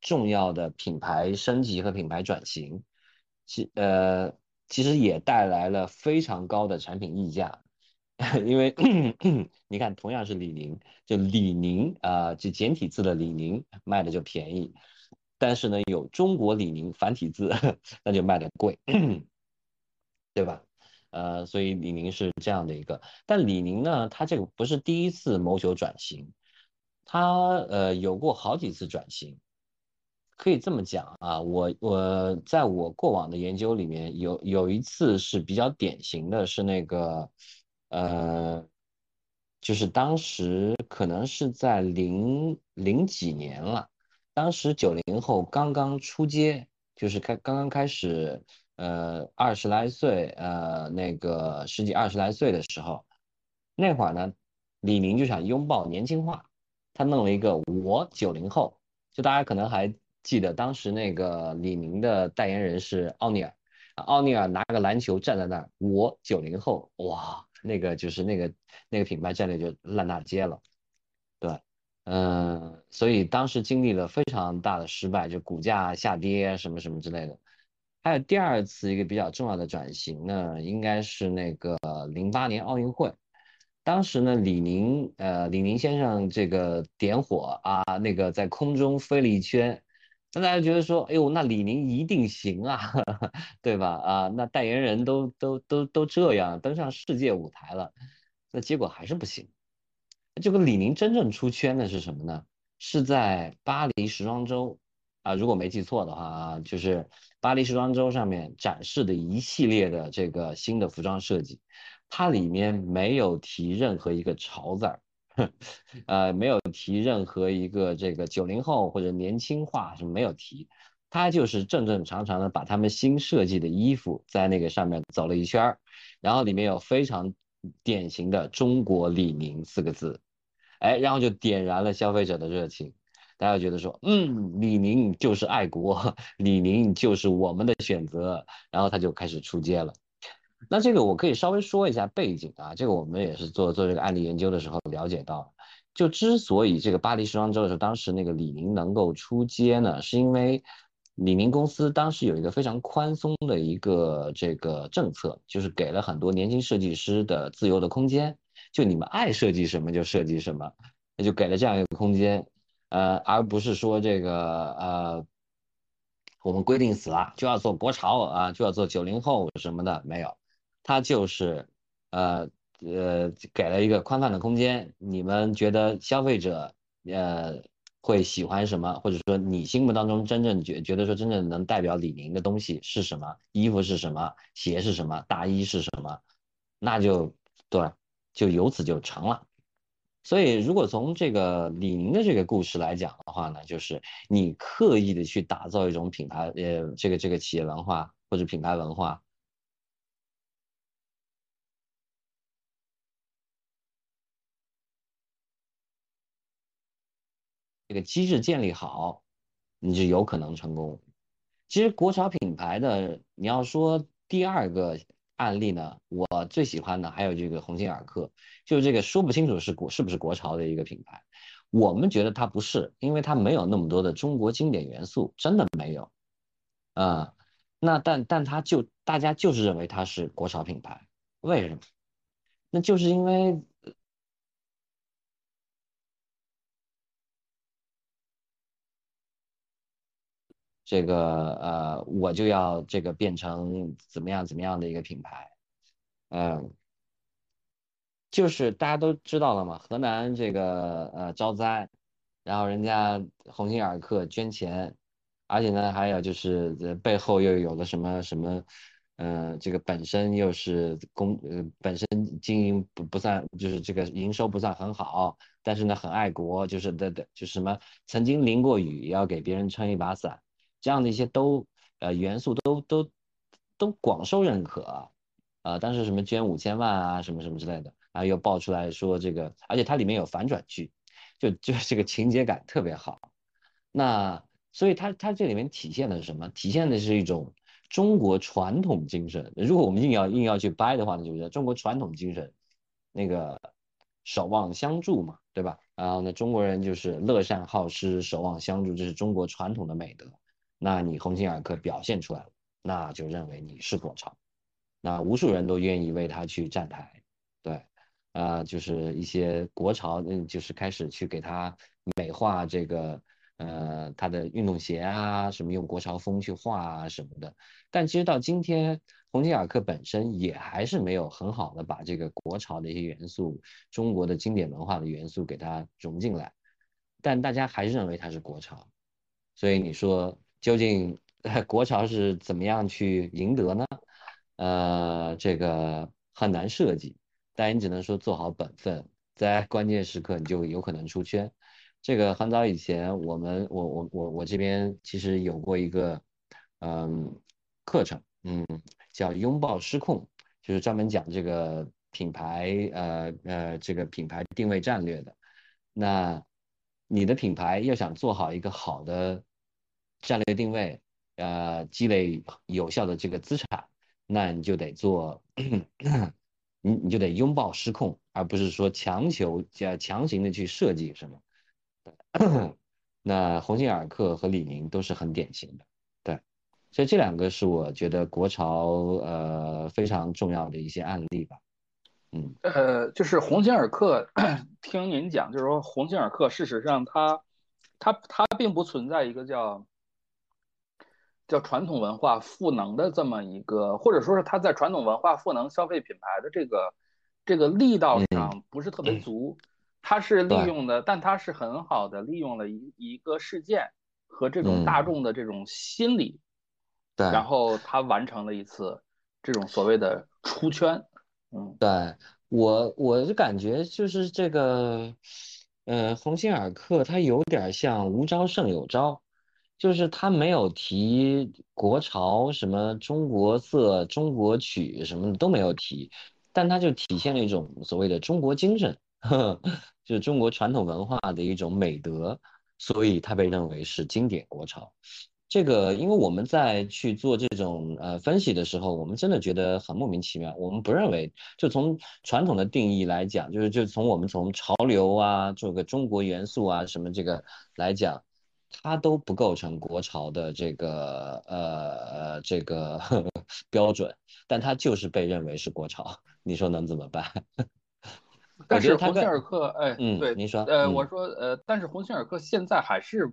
重要的品牌升级和品牌转型，其呃其实也带来了非常高的产品溢价。[laughs] 因为 [clears throat] 你看，同样是李宁，就李宁啊、就简体字的李宁卖的就便宜，但是呢，有中国李宁繁体字，[laughs] 那就卖的贵，对吧？呃，所以李宁是这样的一个，但李宁呢，他这个不是第一次谋求转型，他呃有过好几次转型，可以这么讲啊，我我在我过往的研究里面有有一次是比较典型的，是那个呃，就是当时可能是在零零几年了，当时九零后刚刚出街，就是开刚刚开始，呃，二十来岁，呃，那个十几二十来岁的时候，那会儿呢，李宁就想拥抱年轻化，他弄了一个我九零后，就大家可能还记得当时那个李宁的代言人是奥尼尔，奥尼尔拿个篮球站在那儿，我九零后，哇，那个就是那个那个品牌战略就烂大街了，对。嗯，所以当时经历了非常大的失败，就股价下跌什么什么之类的。还有第二次一个比较重要的转型呢，应该是那个零八年奥运会。当时呢，李宁呃，李宁先生这个点火啊，那个在空中飞了一圈，那大家觉得说，哎呦，那李宁一定行啊，[laughs] 对吧？啊，那代言人都都都都这样登上世界舞台了，那结果还是不行。这个李宁真正出圈的是什么呢？是在巴黎时装周啊，如果没记错的话啊，就是巴黎时装周上面展示的一系列的这个新的服装设计，它里面没有提任何一个潮字儿，呃，没有提任何一个这个九零后或者年轻化什么没有提，他就是正正常常的把他们新设计的衣服在那个上面走了一圈，然后里面有非常典型的中国李宁四个字。哎，然后就点燃了消费者的热情，大家觉得说，嗯，李宁就是爱国，李宁就是我们的选择，然后他就开始出街了。那这个我可以稍微说一下背景啊，这个我们也是做做这个案例研究的时候了解到，就之所以这个巴黎时装周的时候，当时那个李宁能够出街呢，是因为李宁公司当时有一个非常宽松的一个这个政策，就是给了很多年轻设计师的自由的空间。就你们爱设计什么就设计什么，那就给了这样一个空间，呃，而不是说这个呃，我们规定死了就要做国潮啊，就要做九零后什么的，没有，他就是呃呃给了一个宽泛的空间，你们觉得消费者呃会喜欢什么，或者说你心目当中真正觉觉得说真正能代表李宁的东西是什么，衣服是什么，鞋是什么，大衣是什么，那就对。就由此就成了，所以如果从这个李宁的这个故事来讲的话呢，就是你刻意的去打造一种品牌，呃，这个这个企业文化或者品牌文化，这个机制建立好，你就有可能成功。其实国潮品牌的，你要说第二个。案例呢，我最喜欢的还有这个鸿星尔克，就是这个说不清楚是国是不是国潮的一个品牌，我们觉得它不是，因为它没有那么多的中国经典元素，真的没有，啊，那但但它就大家就是认为它是国潮品牌，为什么？那就是因为。这个呃，我就要这个变成怎么样怎么样的一个品牌，嗯，就是大家都知道了嘛，河南这个呃招灾，然后人家鸿星尔克捐钱，而且呢还有就是背后又有了什么什么，呃，这个本身又是公呃本身经营不不算就是这个营收不算很好，但是呢很爱国，就是的的就什么曾经淋过雨要给别人撑一把伞。这样的一些都呃元素都都都广受认可，呃，当时什么捐五千万啊，什么什么之类的，然后又爆出来说这个，而且它里面有反转剧，就就这个情节感特别好。那所以它它这里面体现的是什么？体现的是一种中国传统精神。如果我们硬要硬要去掰的话呢，就是中国传统精神，那个守望相助嘛，对吧？然后呢，中国人就是乐善好施，守望相助，这是中国传统的美德。那你鸿星尔克表现出来了，那就认为你是国潮，那无数人都愿意为他去站台，对，啊，就是一些国潮，嗯，就是开始去给他美化这个，呃，他的运动鞋啊，什么用国潮风去画啊什么的。但其实到今天，鸿星尔克本身也还是没有很好的把这个国潮的一些元素，中国的经典文化的元素给它融进来，但大家还是认为它是国潮，所以你说。究竟 [laughs] 国潮是怎么样去赢得呢？呃，这个很难设计，但你只能说做好本分，在关键时刻你就有可能出圈。这个很早以前，我们我我我我这边其实有过一个嗯课程，嗯，叫拥抱失控，就是专门讲这个品牌呃呃这个品牌定位战略的。那你的品牌要想做好一个好的战略定位，呃，积累有效的这个资产，那你就得做，[clears throat] 你你就得拥抱失控，而不是说强求加强行的去设计什么。[coughs] 那鸿星尔克和李宁都是很典型的，对，所以这两个是我觉得国潮呃非常重要的一些案例吧。嗯，
呃，就是鸿星尔克，[clears throat] 听您讲，就是说鸿星尔克事实上它它它并不存在一个叫叫传统文化赋能的这么一个，或者说是它在传统文化赋能消费品牌的这个这个力道上不是特别足。它是利用的，但它是很好的利用了一一个事件和这种大众的这种心理，
对，
然后它完成了一次这种所谓的出圈。嗯，
对我我就感觉就是这个，呃，鸿星尔克它有点像无招胜有招，就是他没有提国潮什么中国色、中国曲什么的都没有提，但它就体现了一种所谓的中国精神。呵 [laughs] 就是中国传统文化的一种美德，所以它被认为是经典国潮。这个，因为我们在去做这种呃分析的时候，我们真的觉得很莫名其妙。我们不认为，就从传统的定义来讲，就是就从我们从潮流啊，这个中国元素啊什么这个来讲，它都不构成国潮的这个呃这个 [laughs] 标准，但它就是被认为是国潮。你说能怎么办？[laughs]
但是鸿星尔克，哎，
嗯，
对，
您说，
呃，我说，呃，但是鸿星尔克现在还是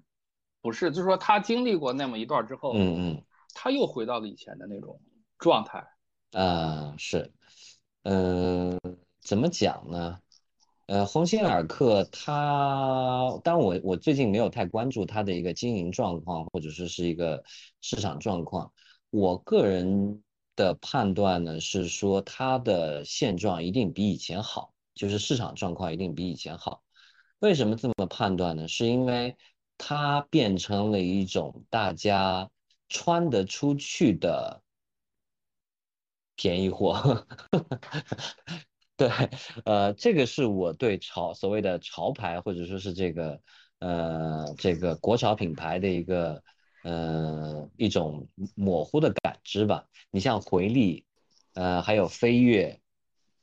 不是，就是说他经历过那么一段之后，
嗯嗯，
他又回到了以前的那种状态。
啊，是，嗯，怎么讲呢？呃，鸿星尔克它，当然我我最近没有太关注它的一个经营状况，或者说是一个市场状况。我个人的判断呢是说，它的现状一定比以前好。就是市场状况一定比以前好，为什么这么判断呢？是因为它变成了一种大家穿得出去的便宜货。[laughs] [laughs] 对，呃，这个是我对潮所谓的潮牌或者说是这个呃这个国潮品牌的一个呃一种模糊的感知吧。你像回力，呃，还有飞跃。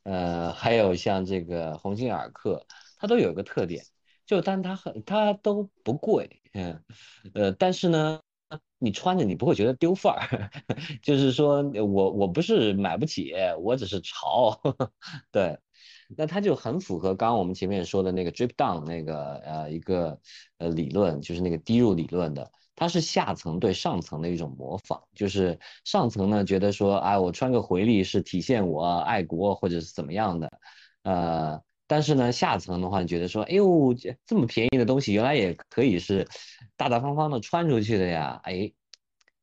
呃，还有像这个鸿星尔克，它都有一个特点，就但它很它都不贵，嗯，呃，但是呢，你穿着你不会觉得丢范儿，[laughs] 就是说我我不是买不起，我只是潮，[laughs] 对，那它就很符合刚刚我们前面说的那个 drip down 那个呃一个呃理论，就是那个低入理论的。它是下层对上层的一种模仿，就是上层呢觉得说，哎，我穿个回力是体现我爱国或者是怎么样的，呃，但是呢下层的话你觉得说，哎呦，这么便宜的东西原来也可以是大大方方的穿出去的呀，哎，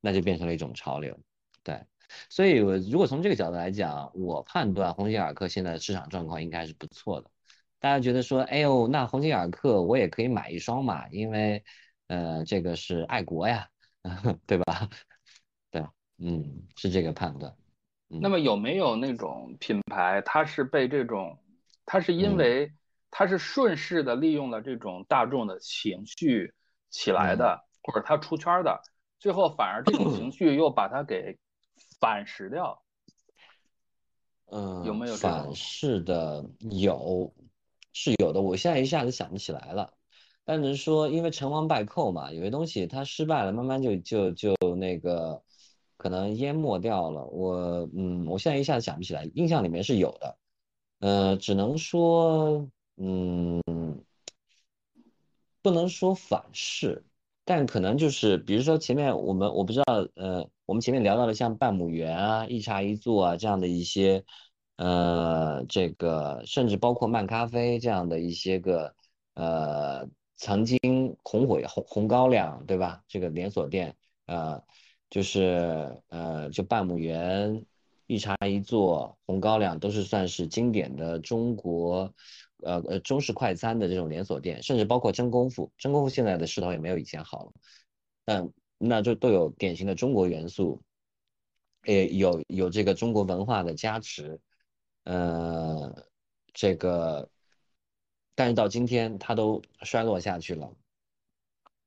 那就变成了一种潮流，对，所以我如果从这个角度来讲，我判断鸿星尔克现在的市场状况应该是不错的，大家觉得说，哎呦，那鸿星尔克我也可以买一双嘛，因为。呃，这个是爱国呀，[laughs] 对吧？对，嗯，是这个判断。
那么有没有那种品牌，它是被这种，它是因为它是顺势的利用了这种大众的情绪起来的，或者它出圈的，最后反而这种情绪又把它给反噬掉？
嗯，
有没有
反噬的？有，是有的。我现在一下子想不起来了。但是说，因为成王败寇嘛，有些东西它失败了，慢慢就就就那个可能淹没掉了。我嗯，我现在一下子想不起来，印象里面是有的，呃，只能说嗯，不能说反噬，但可能就是比如说前面我们我不知道，呃，我们前面聊到的像半亩园啊、一茶一座啊这样的一些，呃，这个甚至包括漫咖啡这样的一些个呃。曾经红火红红高粱，对吧？这个连锁店，呃，就是呃，就半亩园、一茶一座、红高粱都是算是经典的中国，呃呃中式快餐的这种连锁店，甚至包括真功夫，真功夫现在的势头也没有以前好了，但那就都有典型的中国元素，也有有这个中国文化的加持，呃。这个，但是到今天它都衰落下去了。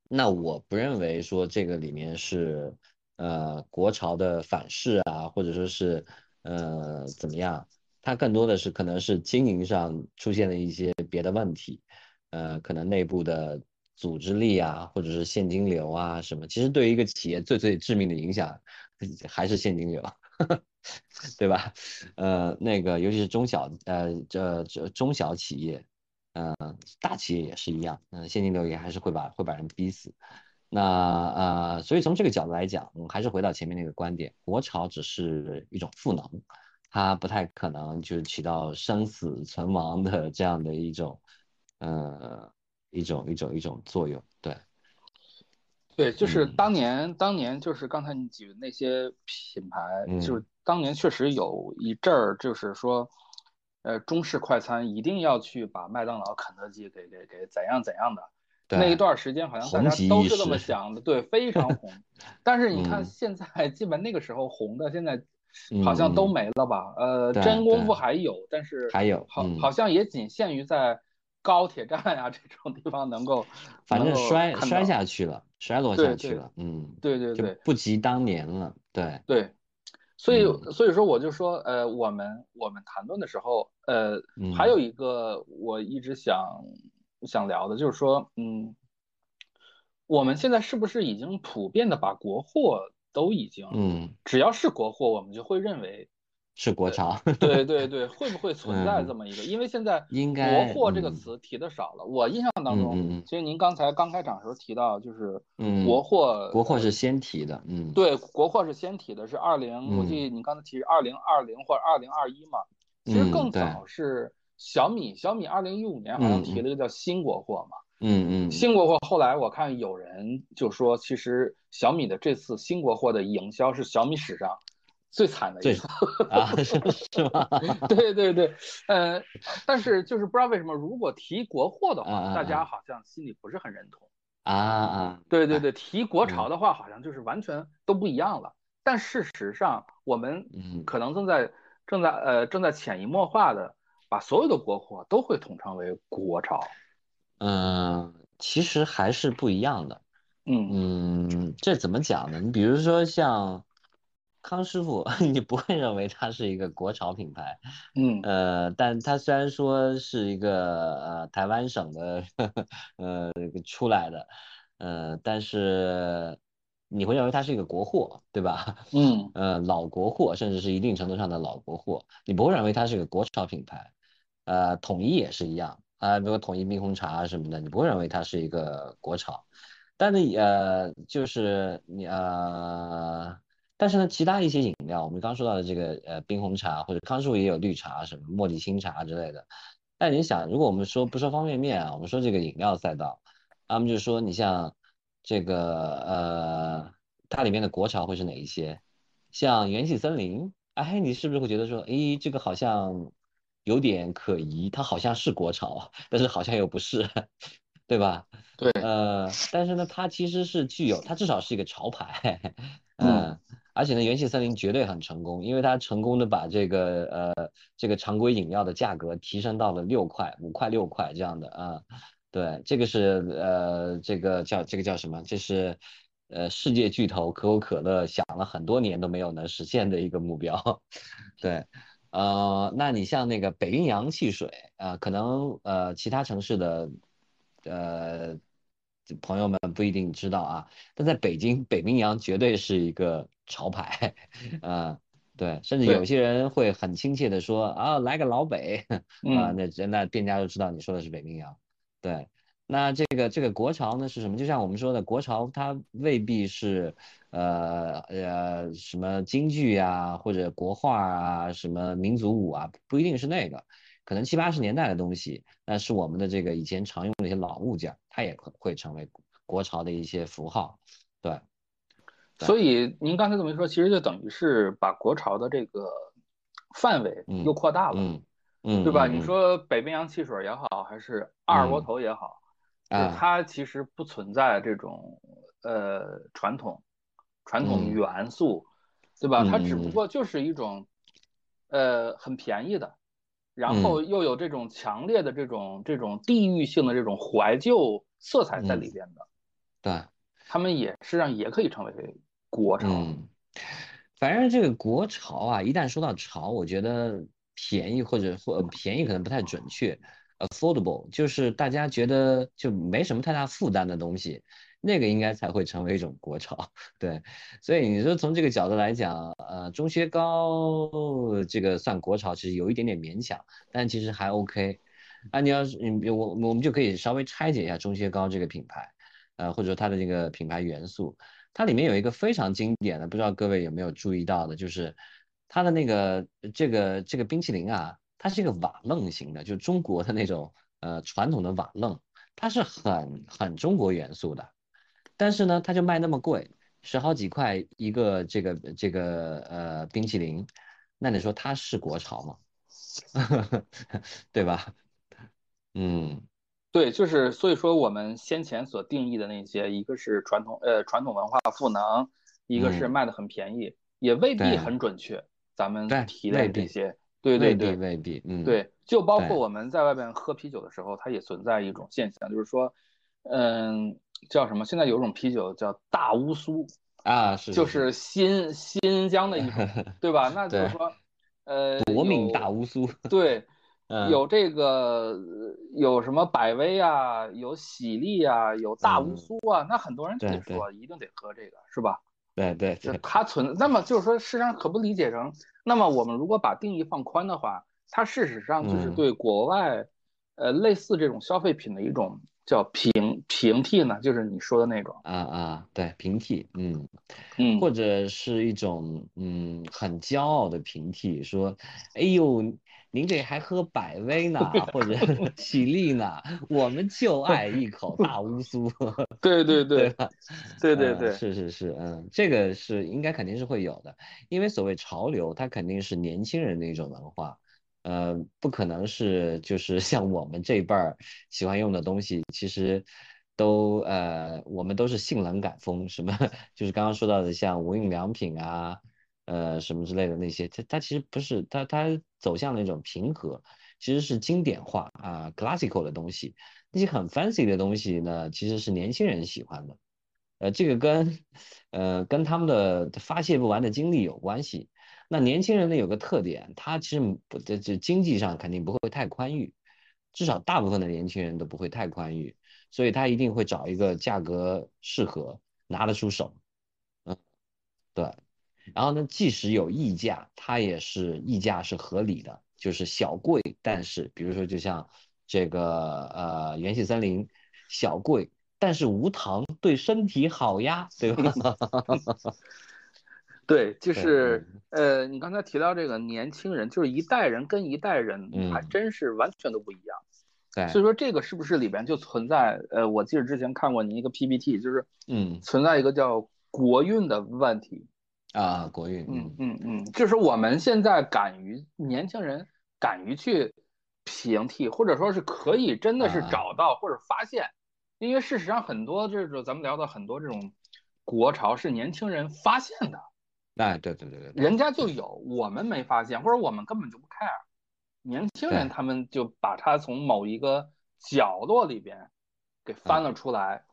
那我不认为说这个里面是呃国潮的反噬啊，或者说是呃怎么样？它更多的是可能是经营上出现了一些别的问题，呃，可能内部的组织力啊，或者是现金流啊什么。其实对于一个企业最最致命的影响 [laughs] 还是现金流，[laughs] 对吧？呃，那个尤其是中小呃这这中小企业，呃，大企业也是一样，嗯，现金流也还是会把会把人逼死。那呃，所以从这个角度来讲，我们还是回到前面那个观点，国潮只是一种赋能。它不太可能就是起到生死存亡的这样的一种，呃，一种一种一种作用。对，
对，就是当年当年就是刚才你举的那些品牌，就是当年确实有一阵儿，就是说，呃，中式快餐一定要去把麦当劳、肯德基给给给怎样怎样的，那一段时间好像大家都是这么想的，对，非常红。[laughs] 但是你看现在，基本那个时候红的，现在。好像都没了吧？呃，真功夫还有，但是
还有，
好，好像也仅限于在高铁站啊这种地方能够，[laughs]
反正摔摔下去了，摔落下去了，
嗯，对对对，
不及当年了，对。
对，所以所以说我就说，呃，我们我们谈论的时候，呃，还有一个我一直想想聊的，就是说，嗯，我们现在是不是已经普遍的把国货？都已经，
嗯，
只要是国货，我们就会认为
是国潮。
对对 [laughs] 对，会不会存在这么一个？因为现在
应
该国货这个词提的少了。我印象当中，其实您刚才刚开场的时候提到，就是国货，
国货是先提的，嗯，
对，国货是先提的，是二零，我记得你刚才提是二零二零或者二零二一嘛。其实更早是小米，小米二零一五年好像提了一个叫新国货嘛。
嗯嗯，
新国货后来我看有人就说，其实小米的这次新国货的营销是小米史上最惨的一次
啊，[laughs] 是吗？[laughs]
对对对，呃，但是就是不知道为什么，如果提国货的话，大家好像心里不是很认同
啊啊，
对对对，提国潮的话，好像就是完全都不一样了。但事实上，我们可能正在正在呃正在潜移默化的把所有的国货都会统称为国潮。
嗯，其实还是不一样的。
嗯
嗯，这怎么讲呢？你比如说像康师傅，[laughs] 你不会认为它是一个国潮品牌。
嗯
呃，但它虽然说是一个呃台湾省的呃出来的，呃，但是你会认为它是一个国货，对吧？
嗯 [laughs]
呃，老国货，甚至是一定程度上的老国货，你不会认为它是个国潮品牌。呃，统一也是一样。啊，比如统一冰红茶什么的，你不会认为它是一个国潮，但是呃，就是你呃，但是呢，其他一些饮料，我们刚说到的这个呃冰红茶或者康师傅也有绿茶什么茉莉清茶之类的，但你想，如果我们说不说方便面啊，我们说这个饮料赛道，他们就是说你像这个呃，它里面的国潮会是哪一些？像元气森林，哎，你是不是会觉得说，哎，这个好像？有点可疑，它好像是国潮，但是好像又不是，[laughs] 对吧？
对，
呃，但是呢，它其实是具有，它至少是一个潮牌，[laughs] 嗯，而且呢，元气森林绝对很成功，因为它成功的把这个呃这个常规饮料的价格提升到了六块、五块、六块这样的啊，对，这个是呃这个叫这个叫什么？这是呃世界巨头可口可乐想了很多年都没有能实现的一个目标，[laughs] 对。呃，那你像那个北冰洋汽水，呃，可能呃其他城市的呃朋友们不一定知道啊，但在北京，北冰洋绝对是一个潮牌，啊，[laughs] 对，甚至有些人会很亲切的说啊，来个老北，[laughs] 啊，那那店家就知道你说的是北冰洋，对。那这个这个国潮呢是什么？就像我们说的，国潮它未必是，呃呃什么京剧啊，或者国画啊，什么民族舞啊，不一定是那个，可能七八十年代的东西，那是我们的这个以前常用的一些老物件，它也会成为国潮的一些符号，对。
所以您刚才这么一说，其实就等于是把国潮的这个范围又扩大了，
嗯嗯，
对吧？你说北冰洋汽水也好，还是二锅头也好。它其实不存在这种呃传统传统元素，对吧？它只不过就是一种呃很便宜的然后又有这种强烈的这种这种地域性的这种怀旧色彩在里边的，
对，
他们也实际上也可以成为国潮。
嗯，反正这个国潮啊，一旦说到潮，我觉得便宜或者或便宜可能不太准确，affordable 就是大家觉得就没什么太大负担的东西。那个应该才会成为一种国潮，对，所以你说从这个角度来讲，呃，钟薛高这个算国潮，其实有一点点勉强，但其实还 OK。啊，你要是你我我们就可以稍微拆解一下钟薛高这个品牌，呃，或者说它的这个品牌元素，它里面有一个非常经典的，不知道各位有没有注意到的，就是它的那个这个这个冰淇淋啊，它是一个瓦楞型的，就中国的那种呃传统的瓦楞，它是很很中国元素的。但是呢，它就卖那么贵，十好几块一个这个这个呃冰淇淋，那你说它是国潮吗？[laughs] 对吧？嗯，
对，就是所以说我们先前所定义的那些，一个是传统呃传统文化赋能，一个是卖的很便宜，也未必很准确。咱们提的这些，对对对，
未必，嗯，
对，就包括我们在外边喝啤酒的时候，它也存在一种现象，就是说，嗯。叫什么？现在有种啤酒叫大乌苏
啊，
是就是新新疆的一种，对吧？那就是说，呃，
夺命大乌苏，
对，有这个有什么百威啊，有喜力啊，有大乌苏啊，那很多人就得说一定得喝这个，是吧？
对对，
它存，那么就是说，事实上可不理解成，那么我们如果把定义放宽的话，它事实上就是对国外，呃，类似这种消费品的一种。叫平平替呢，就是你说的那种。
啊啊，对平替，
嗯嗯，
或者是一种嗯很骄傲的平替，说，哎呦，您这还喝百威呢，[laughs] 或者喜力呢，我们就爱一口大乌苏，[laughs]
对对
对，
对对对，
是是是，嗯，这个是应该肯定是会有的，因为所谓潮流，它肯定是年轻人的一种文化。呃，不可能是就是像我们这辈儿喜欢用的东西，其实都呃，我们都是性冷感风，什么 [laughs] 就是刚刚说到的像无印良品啊，呃，什么之类的那些，它它其实不是，它它走向了一种平和，其实是经典化啊，classical 的东西，那些很 fancy 的东西呢，其实是年轻人喜欢的，呃，这个跟呃跟他们的发泄不完的精力有关系。那年轻人呢有个特点，他其实不这这经济上肯定不会太宽裕，至少大部分的年轻人都不会太宽裕，所以他一定会找一个价格适合、拿得出手，嗯，对。然后呢，即使有溢价，它也是溢价是合理的，就是小贵，但是比如说就像这个呃元气森林，小贵但是无糖，对身体好呀，对吧？[laughs]
对，就是呃，你刚才提到这个年轻人，就是一代人跟一代人还真是完全都不一样。
对，
所以说这个是不是里边就存在呃，我记得之前看过您一个 PPT，就是
嗯，
存在一个叫国运的问题
啊，国运，
嗯嗯嗯，就是我们现在敢于年轻人敢于去平替，或者说是可以真的是找到或者发现，因为事实上很多这种咱们聊到很多这种国潮是年轻人发现的。[laughs]
哎，对对对对，
人家就有，我们没发现，或者我们根本就不 care。年轻人他们就把它从某一个角落里边给翻了出来，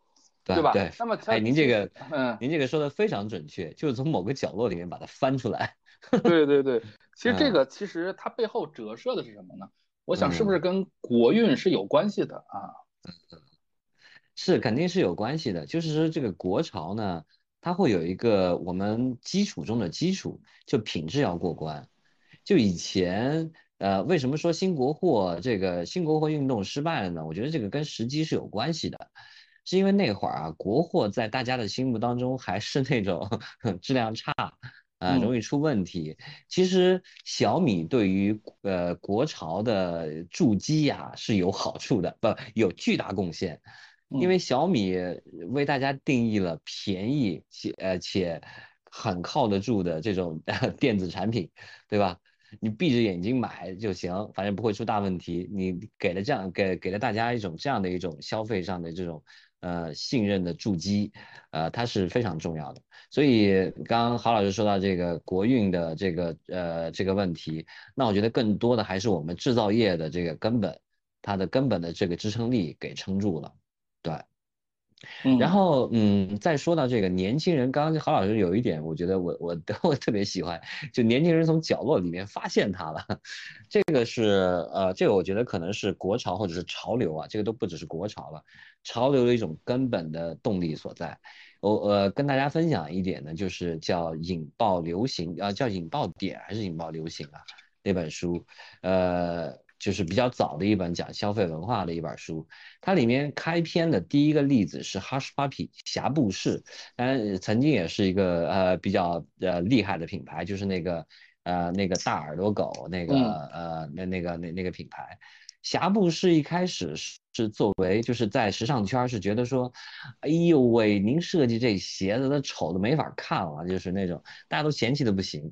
对
吧？
对。
那么，
哎，您这个，嗯，您这个说的非常准确，就是从某个角落里面把它翻出来。[laughs]
对对对，其实这个其实它背后折射的是什么呢？我想是不是跟国运是有关系的啊？
是，肯定是有关系的。就是说这个国潮呢。它会有一个我们基础中的基础，就品质要过关。就以前，呃，为什么说新国货这个新国货运动失败了呢？我觉得这个跟时机是有关系的，是因为那会儿啊，国货在大家的心目当中还是那种 [laughs] 质量差，啊，容易出问题。其实小米对于呃国潮的筑基呀是有好处的，不有巨大贡献。因为小米为大家定义了便宜且呃且很靠得住的这种 [laughs] 电子产品，对吧？你闭着眼睛买就行，反正不会出大问题。你给了这样给给了大家一种这样的一种消费上的这种呃信任的筑基，呃，它是非常重要的。所以刚刚郝老师说到这个国运的这个呃这个问题，那我觉得更多的还是我们制造业的这个根本，它的根本的这个支撑力给撑住了，对。然后，嗯，再说到这个年轻人，刚刚郝老师有一点，我觉得我我 [laughs] 我特别喜欢，就年轻人从角落里面发现他了，[laughs] 这个是呃，这个我觉得可能是国潮或者是潮流啊，这个都不只是国潮了，潮流的一种根本的动力所在。我呃跟大家分享一点呢，就是叫引爆流行啊，叫引爆点还是引爆流行啊？那本书，呃。就是比较早的一本讲消费文化的一本书，它里面开篇的第一个例子是 Hush Puppy 霞布士，当然曾经也是一个呃比较呃厉害的品牌，就是那个呃那个大耳朵狗那个呃那那个那那个品牌，霞布士一开始是作为就是在时尚圈是觉得说，哎呦喂，您设计这鞋子都丑的没法看了，就是那种大家都嫌弃的不行，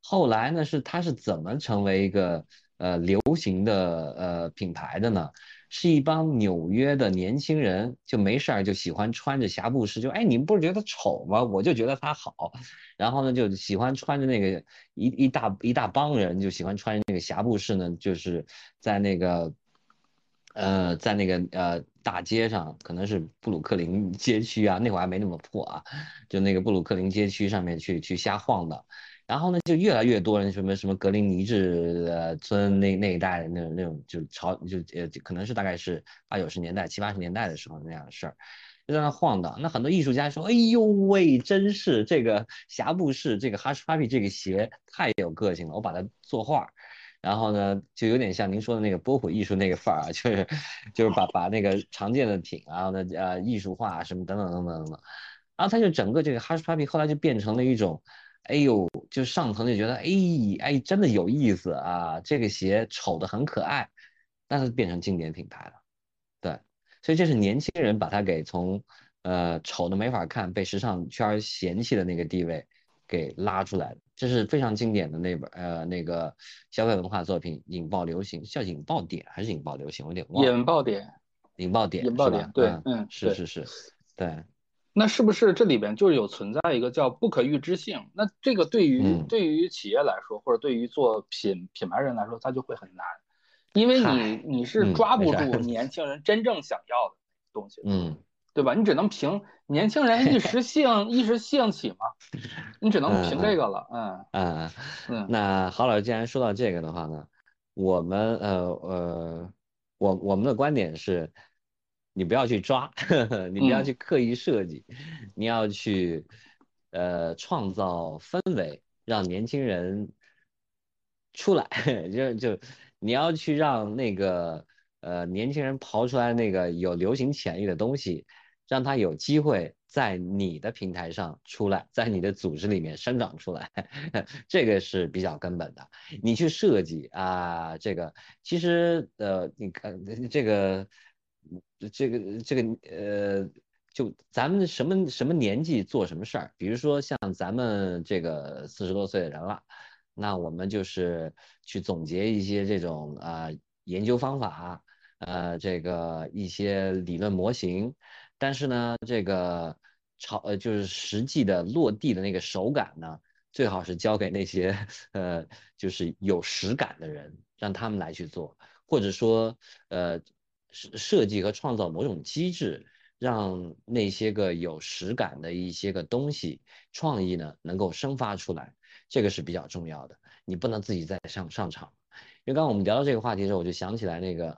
后来呢是它是怎么成为一个。呃，流行的呃品牌的呢，是一帮纽约的年轻人，就没事儿就喜欢穿着霞布士，就哎，你们不是觉得丑吗？我就觉得它好，然后呢，就喜欢穿着那个一一大一大帮人就喜欢穿着那个霞布士呢，就是在那个呃在那个呃大街上，可能是布鲁克林街区啊，那会儿还没那么破啊，就那个布鲁克林街区上面去去瞎晃的。然后呢，就越来越多人什么什么格林尼治呃村那那一带的那种那种就潮就呃可能是大概是八九十年代七八十年代的时候那样的事儿，就在那晃荡。那很多艺术家说：“哎呦喂，真是这个霞布士这个 Hush Puppy 这个鞋太有个性了，我把它作画。”然后呢，就有点像您说的那个波普艺术那个范儿啊，就是就是把把那个常见的品啊，那呃艺术化什么等等等等等等。然后他就整个这个 Hush Puppy 后来就变成了一种。哎呦，就上层就觉得，哎哎，真的有意思啊！这个鞋丑的很可爱，但是变成经典品牌了。对，所以这是年轻人把它给从呃丑的没法看，被时尚圈嫌弃的那个地位给拉出来的。这是非常经典的那本呃那个消费文化作品，引爆流行，叫引爆点还是引爆流行？我有点忘了。
引爆点，
引爆点，
引爆点，对，嗯，
是是是，对。
那是不是这里边就是有存在一个叫不可预知性？那这个对于对于企业来说，或者对于做品品牌人来说，它就会很难，因为你你是抓不住年轻人真正想要的东西，
嗯，
对吧？你只能凭年轻人一时兴 [laughs] 一时兴起嘛，[laughs] 你只能凭这个了，
嗯嗯嗯。那郝老师既然说到这个的话呢，我们呃呃，我我们的观点是。你不要去抓，[laughs] 你不要去刻意设计，你要去呃创造氛围，让年轻人出来，[laughs] 就就你要去让那个呃年轻人刨出来那个有流行潜力的东西，让他有机会在你的平台上出来，在你的组织里面生长出来，[laughs] 这个是比较根本的。你去设计啊，这个其实呃，你看这个。这个这个呃，就咱们什么什么年纪做什么事儿，比如说像咱们这个四十多岁的人了，那我们就是去总结一些这种啊研究方法，呃，这个一些理论模型，但是呢，这个超呃就是实际的落地的那个手感呢，最好是交给那些呃就是有实感的人，让他们来去做，或者说呃。设设计和创造某种机制，让那些个有实感的一些个东西创意呢能够生发出来，这个是比较重要的。你不能自己再上上场，因为刚刚我们聊到这个话题的时候，我就想起来那个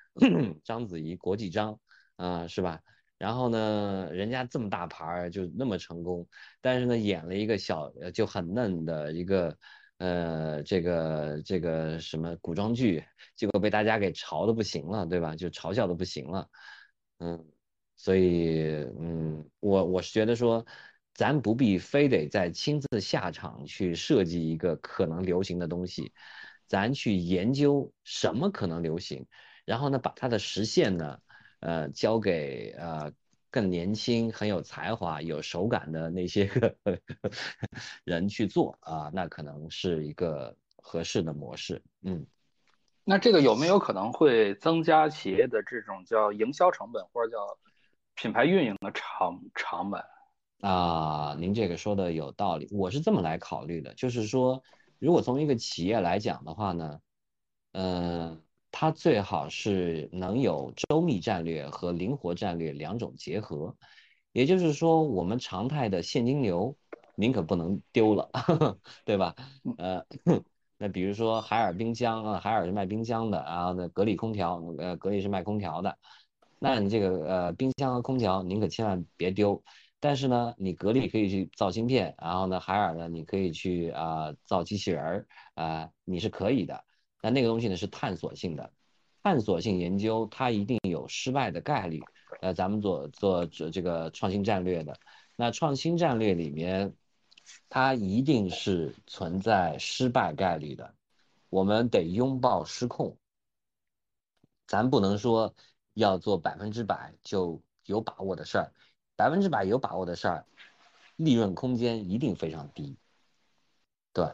[clears throat] 章子怡国际章啊，是吧？然后呢，人家这么大牌儿就那么成功，但是呢演了一个小就很嫩的一个。呃，这个这个什么古装剧，结果被大家给嘲的不行了，对吧？就嘲笑的不行了，嗯，所以嗯，我我是觉得说，咱不必非得再亲自下场去设计一个可能流行的东西，咱去研究什么可能流行，然后呢，把它的实现呢，呃，交给呃。更年轻、很有才华、有手感的那些个 [laughs] 人去做啊，那可能是一个合适的模式。嗯，
那这个有没有可能会增加企业的这种叫营销成本，或者叫品牌运营的成成本？
啊，您这个说的有道理，我是这么来考虑的，就是说，如果从一个企业来讲的话呢，嗯，它最好是能有周密战略和灵活战略两种结合，也就是说，我们常态的现金流您可不能丢了，[laughs] 对吧？呃，[laughs] 那比如说海尔冰箱啊，海尔是卖冰箱的，然后呢，格力空调，呃，格力是卖空调的，那你这个呃冰箱和空调您可千万别丢。但是呢，你格力可以去造芯片，然后呢，海尔呢，你可以去啊造机器人儿啊，你是可以的。那那个东西呢是探索性的，探索性研究它一定有失败的概率。呃，咱们做做这这个创新战略的，那创新战略里面，它一定是存在失败概率的。我们得拥抱失控，咱不能说要做百分之百就有把握的事儿。百分之百有把握的事儿，利润空间一定非常低。对，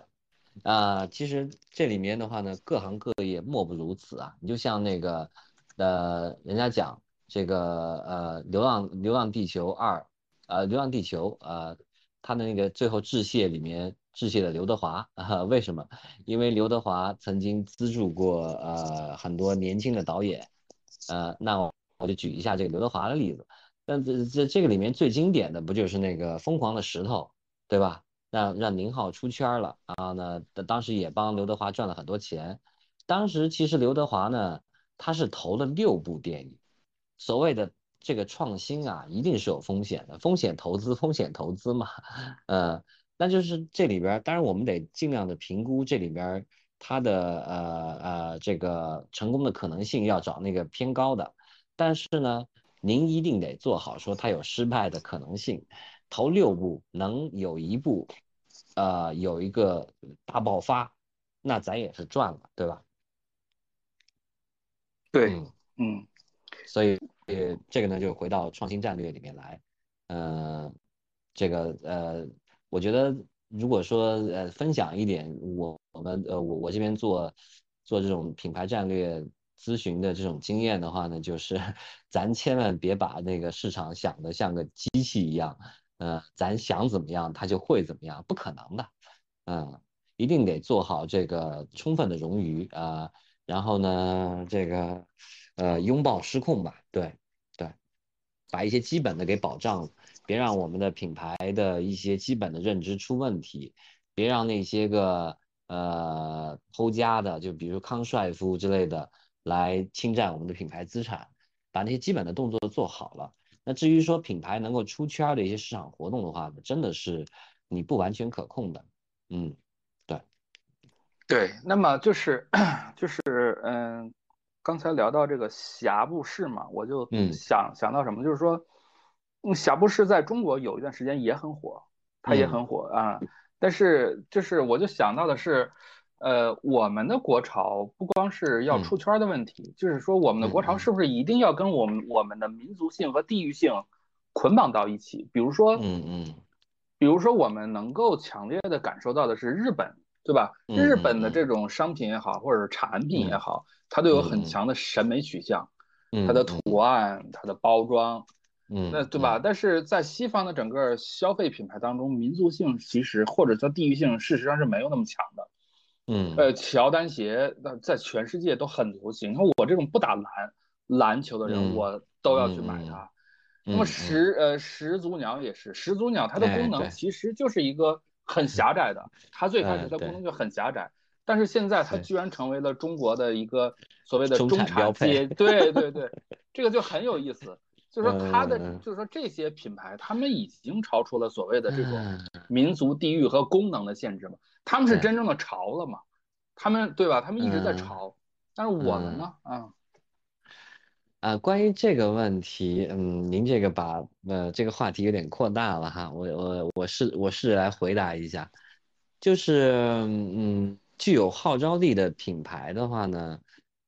啊，其实这里面的话呢，各行各业莫不如此啊。你就像那个，呃，人家讲这个，呃，《流浪流浪地球二》，呃，《流浪地球》呃，他的那个最后致谢里面致谢了刘德华啊？为什么？因为刘德华曾经资助过呃很多年轻的导演，呃，那我就举一下这个刘德华的例子。但这这这个里面最经典的不就是那个疯狂的石头，对吧？让让宁浩出圈了，然后呢，当时也帮刘德华赚了很多钱。当时其实刘德华呢，他是投了六部电影。所谓的这个创新啊，一定是有风险的，风险投资，风险投资嘛。呃，那就是这里边，当然我们得尽量的评估这里边它的呃呃这个成功的可能性，要找那个偏高的。但是呢。您一定得做好，说它有失败的可能性，投六部能有一步，呃，有一个大爆发，那咱也是赚了，对吧？
对，嗯，
所以呃，这个呢就回到创新战略里面来，呃，这个呃，我觉得如果说呃分享一点，我我们呃我我这边做做这种品牌战略。咨询的这种经验的话呢，就是 [laughs] 咱千万别把那个市场想的像个机器一样，呃，咱想怎么样它就会怎么样，不可能的，嗯，一定得做好这个充分的冗余啊，然后呢，这个呃拥抱失控吧，对对，把一些基本的给保障，别让我们的品牌的一些基本的认知出问题，别让那些个呃偷家的，就比如康帅夫之类的。来侵占我们的品牌资产，把那些基本的动作做好了。那至于说品牌能够出圈的一些市场活动的话，真的是你不完全可控的。嗯，对，
对。那么就是 [clears throat] 就是嗯，刚才聊到这个霞布士嘛，我就想想到什么，就是说，嗯，霞布士在中国有一段时间也很火，它也很火啊。但是就是我就想到的是。呃，我们的国潮不光是要出圈的问题，就是说我们的国潮是不是一定要跟我们我们的民族性和地域性捆绑到一起？比如说，
嗯嗯，
比如说我们能够强烈的感受到的是日本，对吧？日本的这种商品也好，或者是产品也好，它都有很强的审美取向，它的图案、它的包装，
嗯，
那对吧？但是在西方的整个消费品牌当中，民族性其实或者叫地域性，事实上是没有那么强的。
嗯，
呃，乔丹鞋那在全世界都很流行。你看我这种不打篮篮球的人，我都要去买它。那么始呃始祖鸟也是，始祖鸟它的功能其实就是一个很狭窄的，它最开始的功能就很狭窄，但是现在它居然成为了中国的一个所谓的中产阶，对对对，这个就很有意思。就是说它的，就是说这些品牌，他们已经超出了所谓的这种民族地域和功能的限制嘛。他们是真正的潮了嘛？他们对吧？他们一直在潮，但是我们呢？啊，
啊，关于这个问题，嗯，您这个把呃这个话题有点扩大了哈。我我我试我试着来回答一下，就是嗯，具有号召力的品牌的话呢，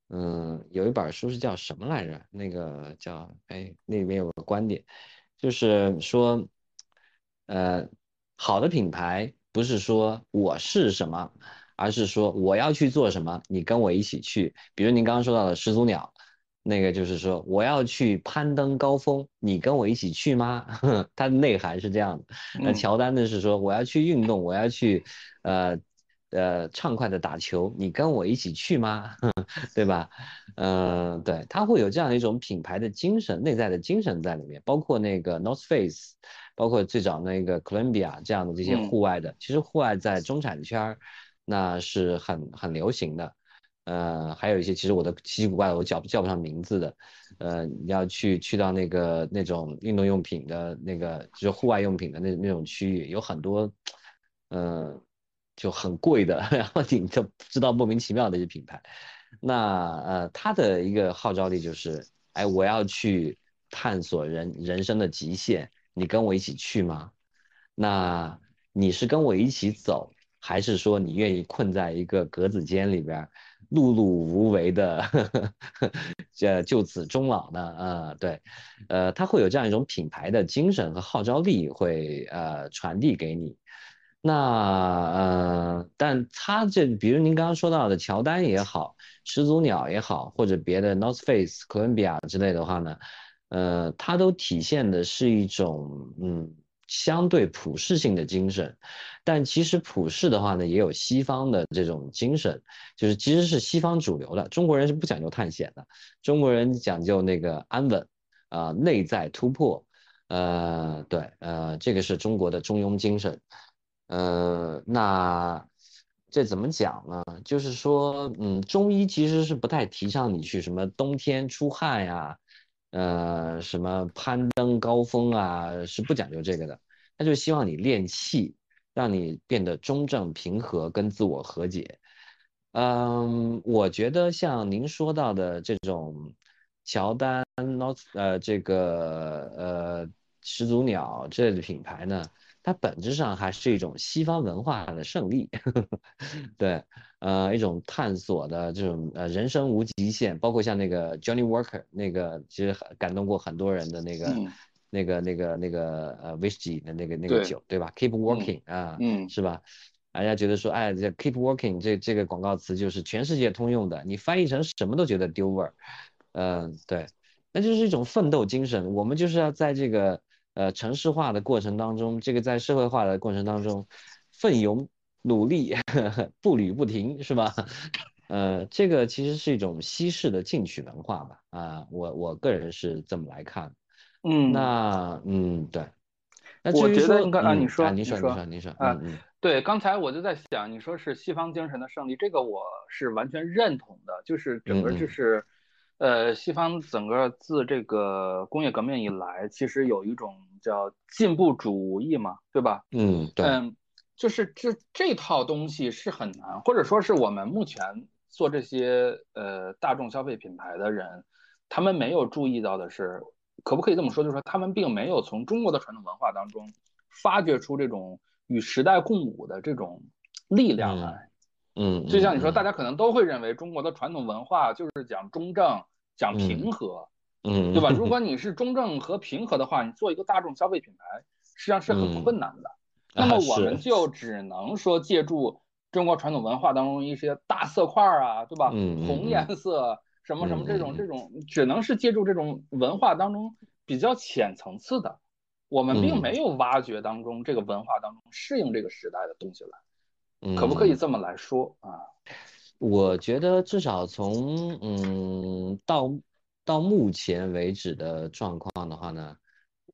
嗯，有一本书是叫什么来着？那个叫哎，那里面有个观点，就是说，呃，好的品牌。不是说我是什么，而是说我要去做什么，你跟我一起去。比如您刚刚说到的始祖鸟，那个就是说我要去攀登高峰，你跟我一起去吗？[laughs] 它的内涵是这样的。那乔丹呢是说我要去运动，我要去呃呃畅快的打球，你跟我一起去吗？[laughs] 对吧？嗯，对，他会有这样的一种品牌的精神，内在的精神在里面，包括那个 North Face。包括最早那个 Columbia 这样的这些户外的，其实户外在中产圈儿那是很很流行的。呃，还有一些其实我的奇奇怪怪的，我叫叫不上名字的。呃，你要去去到那个那种运动用品的那个，就是户外用品的那那种区域，有很多，嗯，就很贵的，[laughs] 然后你就知道莫名其妙的一些品牌。那呃，它的一个号召力就是，哎，我要去探索人人生的极限。你跟我一起去吗？那你是跟我一起走，还是说你愿意困在一个格子间里边，碌碌无为的，[laughs] 这就此终老呢？啊，对，呃，他会有这样一种品牌的精神和号召力，会呃传递给你。那呃，但他这，比如您刚刚说到的乔丹也好，始祖鸟也好，或者别的 North Face、哥伦比亚之类的话呢？呃，它都体现的是一种嗯相对普世性的精神，但其实普世的话呢，也有西方的这种精神，就是其实是西方主流的。中国人是不讲究探险的，中国人讲究那个安稳啊，内在突破。呃，对，呃，这个是中国的中庸精神。呃，那这怎么讲呢？就是说，嗯，中医其实是不太提倡你去什么冬天出汗呀。呃，什么攀登高峰啊，是不讲究这个的。他就希望你练气，让你变得中正平和，跟自我和解。嗯，我觉得像您说到的这种乔丹、Not 呃这个呃始祖鸟这类的品牌呢。它本质上还是一种西方文化的胜利，[laughs] 对，呃，一种探索的这种呃人生无极限，包括像那个 Johnny Walker 那个，其实感动过很多人的那个那个那个那个呃 Whisky 的那个那个酒，对吧？Keep working 啊，嗯，是吧？大家觉得说，哎，这 Keep working 这这个广告词就是全世界通用的，你翻译成什么都觉得丢味儿，嗯，对，那就是一种奋斗精神，我们就是要在这个。呃，城市化的过程当中，这个在社会化的过程当中，奋勇努力，[laughs] 步履不停，是吧？[laughs] 呃，这个其实是一种西式的进取文化吧？啊，我我个人是这么来看。
嗯，
那嗯，对。
那我觉得应该
啊，
你说，
你
说，
你说，你说，
啊，对，刚才我就在想，你说是西方精神的胜利，这个我是完全认同的，就是整个就是。呃，西方整个自这个工业革命以来，其实有一种叫进步主义嘛，对吧？
嗯，对。
嗯，就是这这套东西是很难，或者说是我们目前做这些呃大众消费品牌的人，他们没有注意到的是，可不可以这么说？就是说他们并没有从中国的传统文化当中发掘出这种与时代共舞的这种力量来。
嗯，
就像你说，大家可能都会认为中国的传统文化就是讲中正、讲平和，
嗯，
对吧？如果 [laughs] 你是中正和平和的话，你做一个大众消费品牌，实际上是很困难的。那么我们就只能说借助中国传统文化当中一些大色块啊，对吧？红颜色什么什么这种这种，只能是借助这种文化当中比较浅层次的，我们并没有挖掘当中这个文化当中适应这个时代的东西来。可不可以这么来说啊？
我觉得至少从嗯到到目前为止的状况的话呢，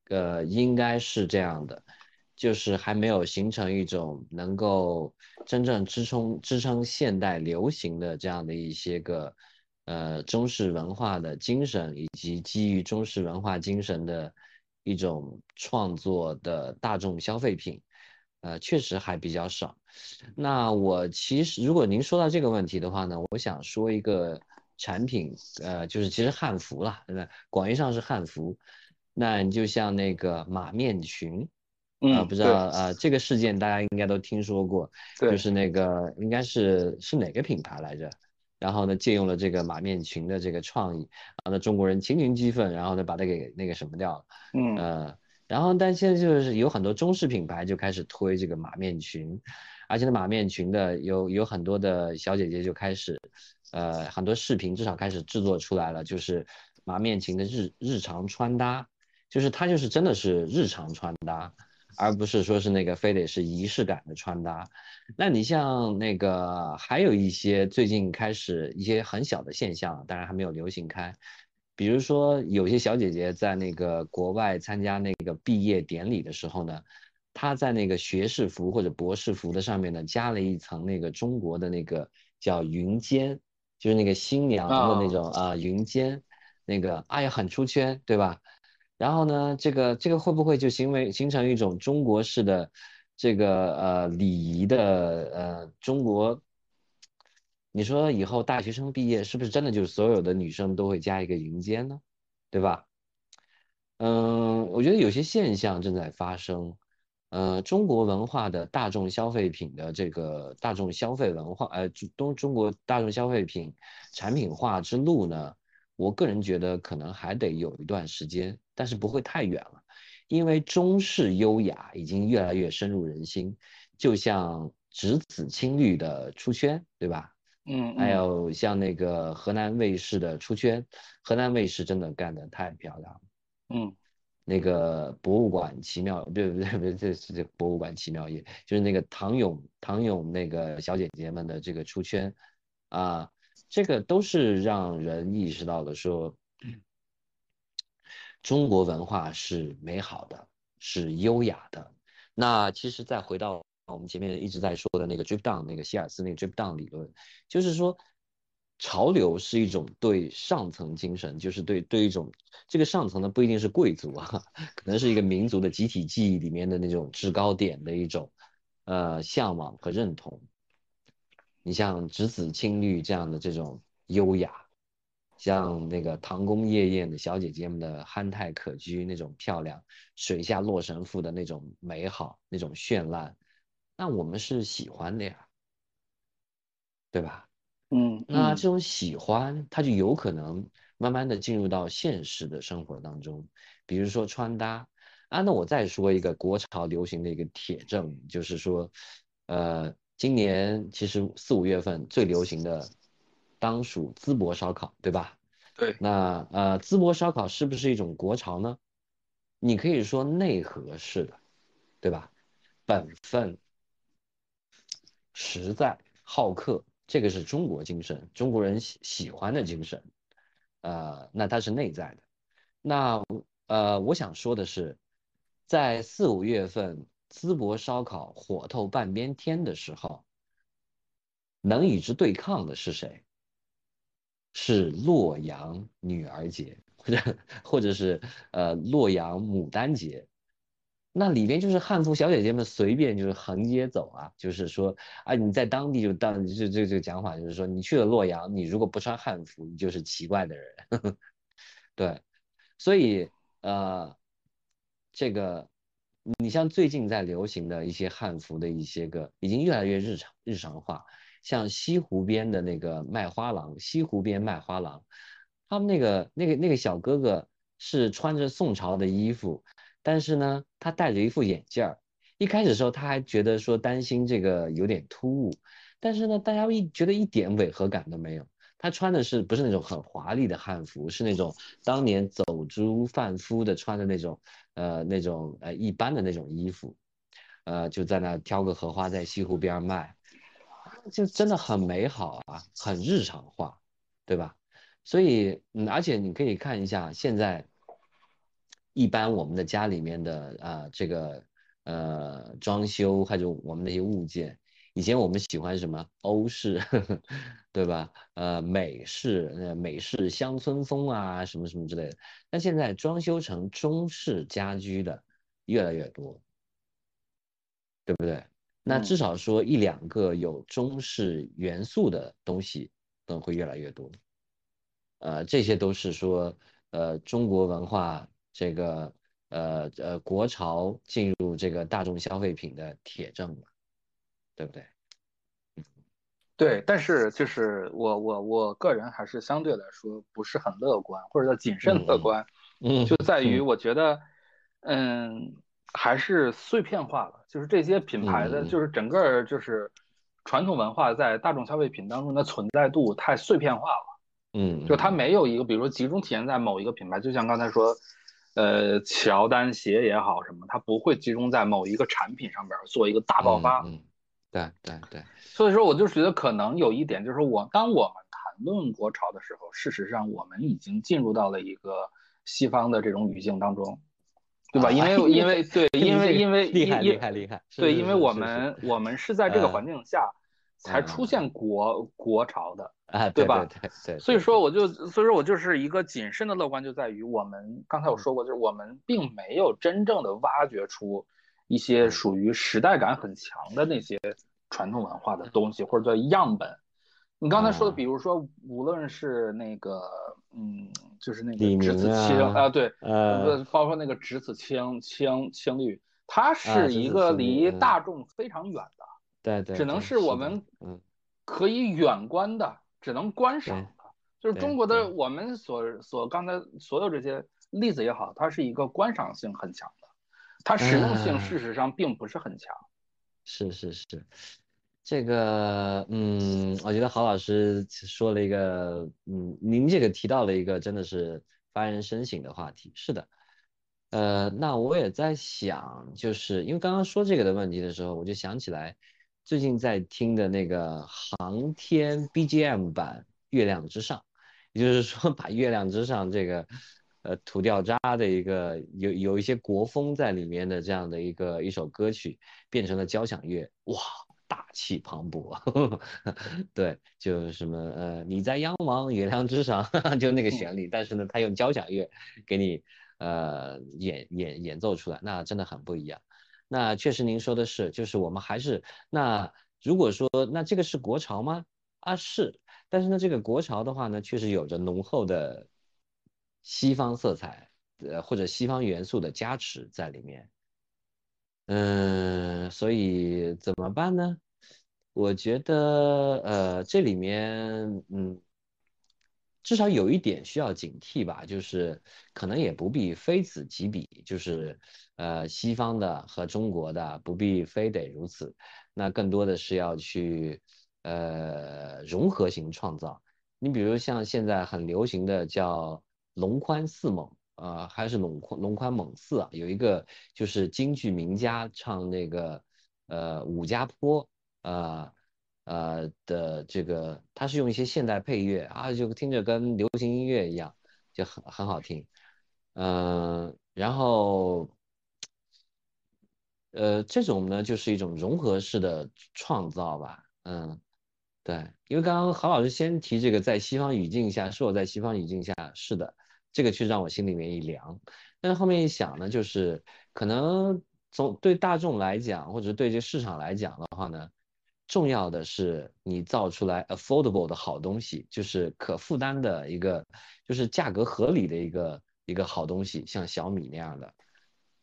呃，应该是这样的，就是还没有形成一种能够真正支撑支撑现代流行的这样的一些个呃中式文化的精神，以及基于中式文化精神的一种创作的大众消费品。呃，确实还比较少。那我其实，如果您说到这个问题的话呢，我想说一个产品，呃，就是其实汉服啦，对吧？广义上是汉服。那你就像那个马面裙，
啊，
不知道啊，这个事件大家应该都听说过，就是那个应该是是哪个品牌来着？然后呢，借用了这个马面裙的这个创意，然后呢，中国人群情激愤，然后呢，把它给那个什么掉了，
嗯，
呃。然后，但现在就是有很多中式品牌就开始推这个马面裙，而且呢，马面裙的有有很多的小姐姐就开始，呃，很多视频至少开始制作出来了，就是马面裙的日日常穿搭，就是它就是真的是日常穿搭，而不是说是那个非得是仪式感的穿搭。那你像那个还有一些最近开始一些很小的现象，当然还没有流行开。比如说，有些小姐姐在那个国外参加那个毕业典礼的时候呢，她在那个学士服或者博士服的上面呢，加了一层那个中国的那个叫云肩，就是那个新娘的那种啊云肩，那个哎呀很出圈，对吧？然后呢，这个这个会不会就形为形成一种中国式的这个呃礼仪的呃中国？你说以后大学生毕业是不是真的就是所有的女生都会加一个云肩呢？对吧？嗯，我觉得有些现象正在发生。呃，中国文化的大众消费品的这个大众消费文化，呃，中中国大众消费品产品化之路呢，我个人觉得可能还得有一段时间，但是不会太远了，因为中式优雅已经越来越深入人心，就像直子青绿的出圈，对吧？
嗯，
还有像那个河南卫视的出圈，河南卫视真的干得太漂亮了。
嗯，
那个博物馆奇妙，对不对？不对，这是这博物馆奇妙夜，就是那个唐咏唐咏那个小姐姐们的这个出圈啊，这个都是让人意识到了说，中国文化是美好的，是优雅的。那其实再回到。我们前面一直在说的那个 drip down，那个希尔斯那个 drip down 理论，就是说潮流是一种对上层精神，就是对对一种这个上层呢不一定是贵族啊，[laughs] 可能是一个民族的集体记忆里面的那种制高点的一种呃向往和认同。你像直子青绿这样的这种优雅，像那个唐宫夜宴的小姐姐们的憨态可掬那种漂亮，水下洛神赋的那种美好，那种绚烂。那我们是喜欢的呀，对吧？
嗯，
那这种喜欢，它就有可能慢慢的进入到现实的生活当中。比如说穿搭啊，那我再说一个国潮流行的一个铁证，就是说，呃，今年其实四五月份最流行的，当属淄博烧烤，对吧？
对。
那呃，淄博烧烤是不是一种国潮呢？你可以说内核是的，对吧？本分。实在好客，这个是中国精神，中国人喜喜欢的精神，呃，那它是内在的。那呃，我想说的是，在四五月份淄博烧烤火透半边天的时候，能与之对抗的是谁？是洛阳女儿节，或者或者是呃洛阳牡丹节。那里边就是汉服小姐姐们随便就是横街走啊，就是说啊，你在当地就当这这这个讲法就是说，你去了洛阳，你如果不穿汉服，你就是奇怪的人。[laughs] 对，所以呃，这个你像最近在流行的一些汉服的一些个，已经越来越日常日常化，像西湖边的那个卖花郎，西湖边卖花郎，他们那个那个那个小哥哥是穿着宋朝的衣服。但是呢，他戴着一副眼镜儿。一开始的时候，他还觉得说担心这个有点突兀。但是呢，大家一觉得一点违和感都没有。他穿的是不是那种很华丽的汉服？是那种当年走珠贩夫的穿的那种，呃，那种呃一般的那种衣服。呃，就在那挑个荷花在西湖边卖，就真的很美好啊，很日常化，对吧？所以，嗯，而且你可以看一下现在。一般我们的家里面的啊，这个呃装修，还有我们那些物件，以前我们喜欢什么欧式，[laughs] 对吧？呃，美式，呃，美式乡村风啊，什么什么之类的。那现在装修成中式家居的越来越多，对不对？那至少说一两个有中式元素的东西，都会越来越多。呃，这些都是说，呃，中国文化。这个呃呃国潮进入这个大众消费品的铁证嘛，对不对？
对，但是就是我我我个人还是相对来说不是很乐观，或者叫谨慎乐观。
嗯，
就在于我觉得，嗯，还是碎片化了，就是这些品牌的，就是整个就是传统文化在大众消费品当中的存在度太碎片化了。
嗯，
就它没有一个，比如说集中体现在某一个品牌，就像刚才说，呃，乔丹鞋也好什么，它不会集中在某一个产品上边做一个大爆发。
嗯，对对对。
所以说，我就觉得可能有一点，就是我当我们谈论国潮的时候，事实上我们已经进入到了一个西方的这种语境当中。对吧？因为因为对，因为 [laughs] 因为
厉害厉害厉害。
对，因为我们我们是在这个环境下才出现国国潮的
啊，
对吧？
对对。
所以说我就所以说我就是一个谨慎的乐观，就在于我们刚才我说过，就是我们并没有真正的挖掘出一些属于时代感很强的那些传统文化的东西，或者叫样本。你刚才说的，比如说无论是那个。嗯，就是那个栀子青啊，对，呃，包括那个栀子青青青绿，它是一个离大众非常远的，
对对，
只能是我们可以远观的，只能观赏的。就是中国的我们所所刚才所有这些例子也好，它是一个观赏性很强的，它实用性事实上并不是很强。
是是是。这个，嗯，我觉得郝老师说了一个，嗯，您这个提到了一个真的是发人深省的话题。是的，呃，那我也在想，就是因为刚刚说这个的问题的时候，我就想起来最近在听的那个航天 BGM 版《月亮之上》，也就是说把月亮之上这个，呃，土掉渣的一个有有一些国风在里面的这样的一个一首歌曲，变成了交响乐，哇！大气磅礴，[laughs] 对，就什么呃，你在央王月亮之上，[laughs] 就那个旋律，但是呢，他用交响乐给你呃演演演奏出来，那真的很不一样。那确实您说的是，就是我们还是那如果说那这个是国潮吗？啊是，但是呢，这个国潮的话呢，确实有着浓厚的西方色彩，呃或者西方元素的加持在里面。嗯，所以怎么办呢？我觉得，呃，这里面，嗯，至少有一点需要警惕吧，就是可能也不必非此即彼，就是，呃，西方的和中国的不必非得如此，那更多的是要去，呃，融合型创造。你比如像现在很流行的叫龙宽四猛。呃，还是龙宽龙宽猛四啊，有一个就是京剧名家唱那个呃武家坡呃呃的这个，他是用一些现代配乐啊，就听着跟流行音乐一样，就很很好听。嗯，然后呃这种呢就是一种融合式的创造吧。嗯，对，因为刚刚郝老师先提这个在西方语境下，是我在西方语境下是的。这个却让我心里面一凉，但是后面一想呢，就是可能从对大众来讲，或者对这市场来讲的话呢，重要的是你造出来 affordable 的好东西，就是可负担的一个，就是价格合理的一个一个好东西，像小米那样的。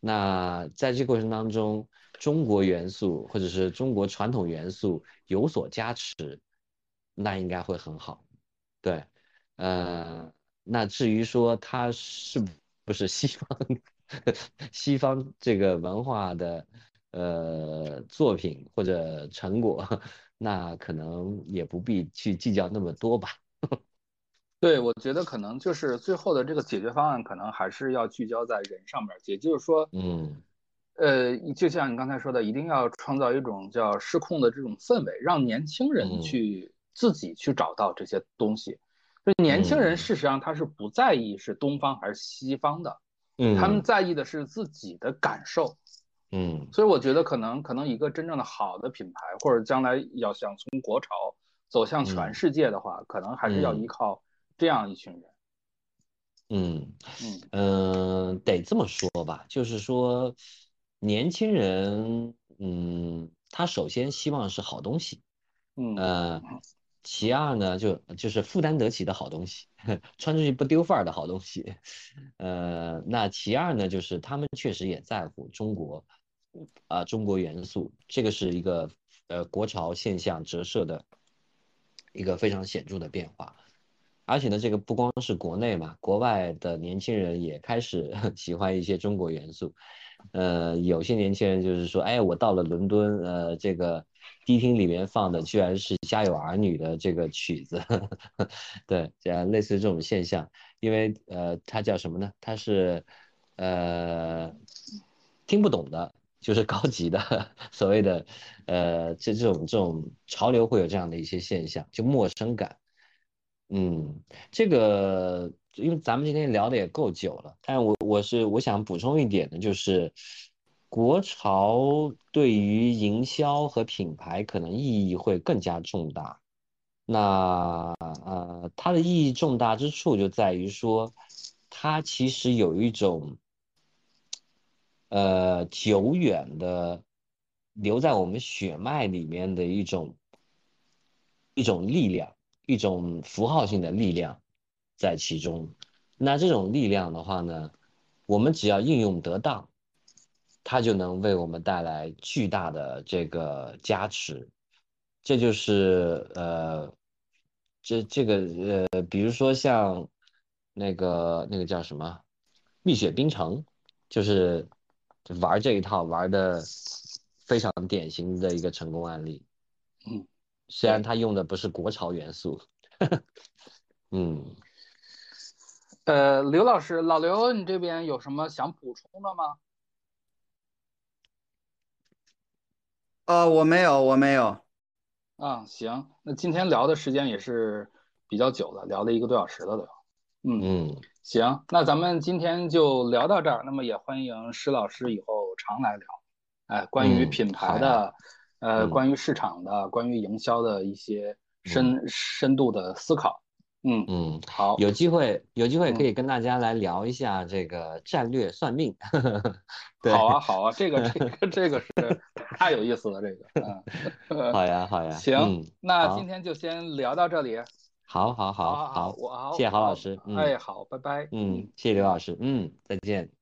那在这个过程当中，中国元素或者是中国传统元素有所加持，那应该会很好。对，呃。那至于说它是不是西方 [laughs] 西方这个文化的呃作品或者成果，[laughs] 那可能也不必去计较那么多吧。[laughs]
对，我觉得可能就是最后的这个解决方案，可能还是要聚焦在人上面。也就是说，
嗯，
呃，就像你刚才说的，一定要创造一种叫失控的这种氛围，让年轻人去自己去找到这些东西。就年轻人，事实上他是不在意是东方还是西方的，
嗯，
他们在意的是自己的感受，
嗯，
所以我觉得可能可能一个真正的好的品牌，或者将来要想从国潮走向全世界的话，可能还是要依靠这样一群人。
嗯嗯嗯，得这么说吧，就是说年轻人，嗯，他首先希望是好东西，
嗯
呃。其二呢，就就是负担得起的好东西，[laughs] 穿出去不丢范儿的好东西。[laughs] 呃，那其二呢，就是他们确实也在乎中国，啊，中国元素，这个是一个呃国潮现象折射的一个非常显著的变化。而且呢，这个不光是国内嘛，国外的年轻人也开始 [laughs] 喜欢一些中国元素。呃，有些年轻人就是说，哎，我到了伦敦，呃，这个迪厅里面放的居然是《家有儿女》的这个曲子，[laughs] 对，这样类似这种现象，因为呃，它叫什么呢？它是呃听不懂的，就是高级的，[laughs] 所谓的呃这这种这种潮流会有这样的一些现象，就陌生感。嗯，这个。因为咱们今天聊的也够久了，但我我是我想补充一点的，就是国潮对于营销和品牌可能意义会更加重大。那呃，它的意义重大之处就在于说，它其实有一种呃久远的留在我们血脉里面的一种一种力量，一种符号性的力量。在其中，那这种力量的话呢，我们只要应用得当，它就能为我们带来巨大的这个加持。这就是呃，这这个呃，比如说像那个那个叫什么《蜜雪冰城》，就是玩这一套玩的非常典型的一个成功案例。
嗯，
虽然他用的不是国潮元素，嗯。
呃，刘老师，老刘，你这边有什么想补充的吗？
呃，我没有，我没有。
啊，行，那今天聊的时间也是比较久了，聊了一个多小时了都。
嗯嗯，
行，那咱们今天就聊到这儿。那么也欢迎施老师以后常来聊，哎，关于品牌的，呃，关于市场的，关于营销的一些深深度的思考。嗯
嗯，
好，
有机会有机会可以跟大家来聊一下这个战略算命。[laughs]
好啊好啊，这个这个这个是太有意思了，这
个。嗯好 [laughs] 呀好呀，[laughs]
行，那今天就先聊到这里。
好
好
好
好，我好，
谢谢郝老师。
哎，好，拜拜。
嗯，谢谢刘老师。嗯，再见。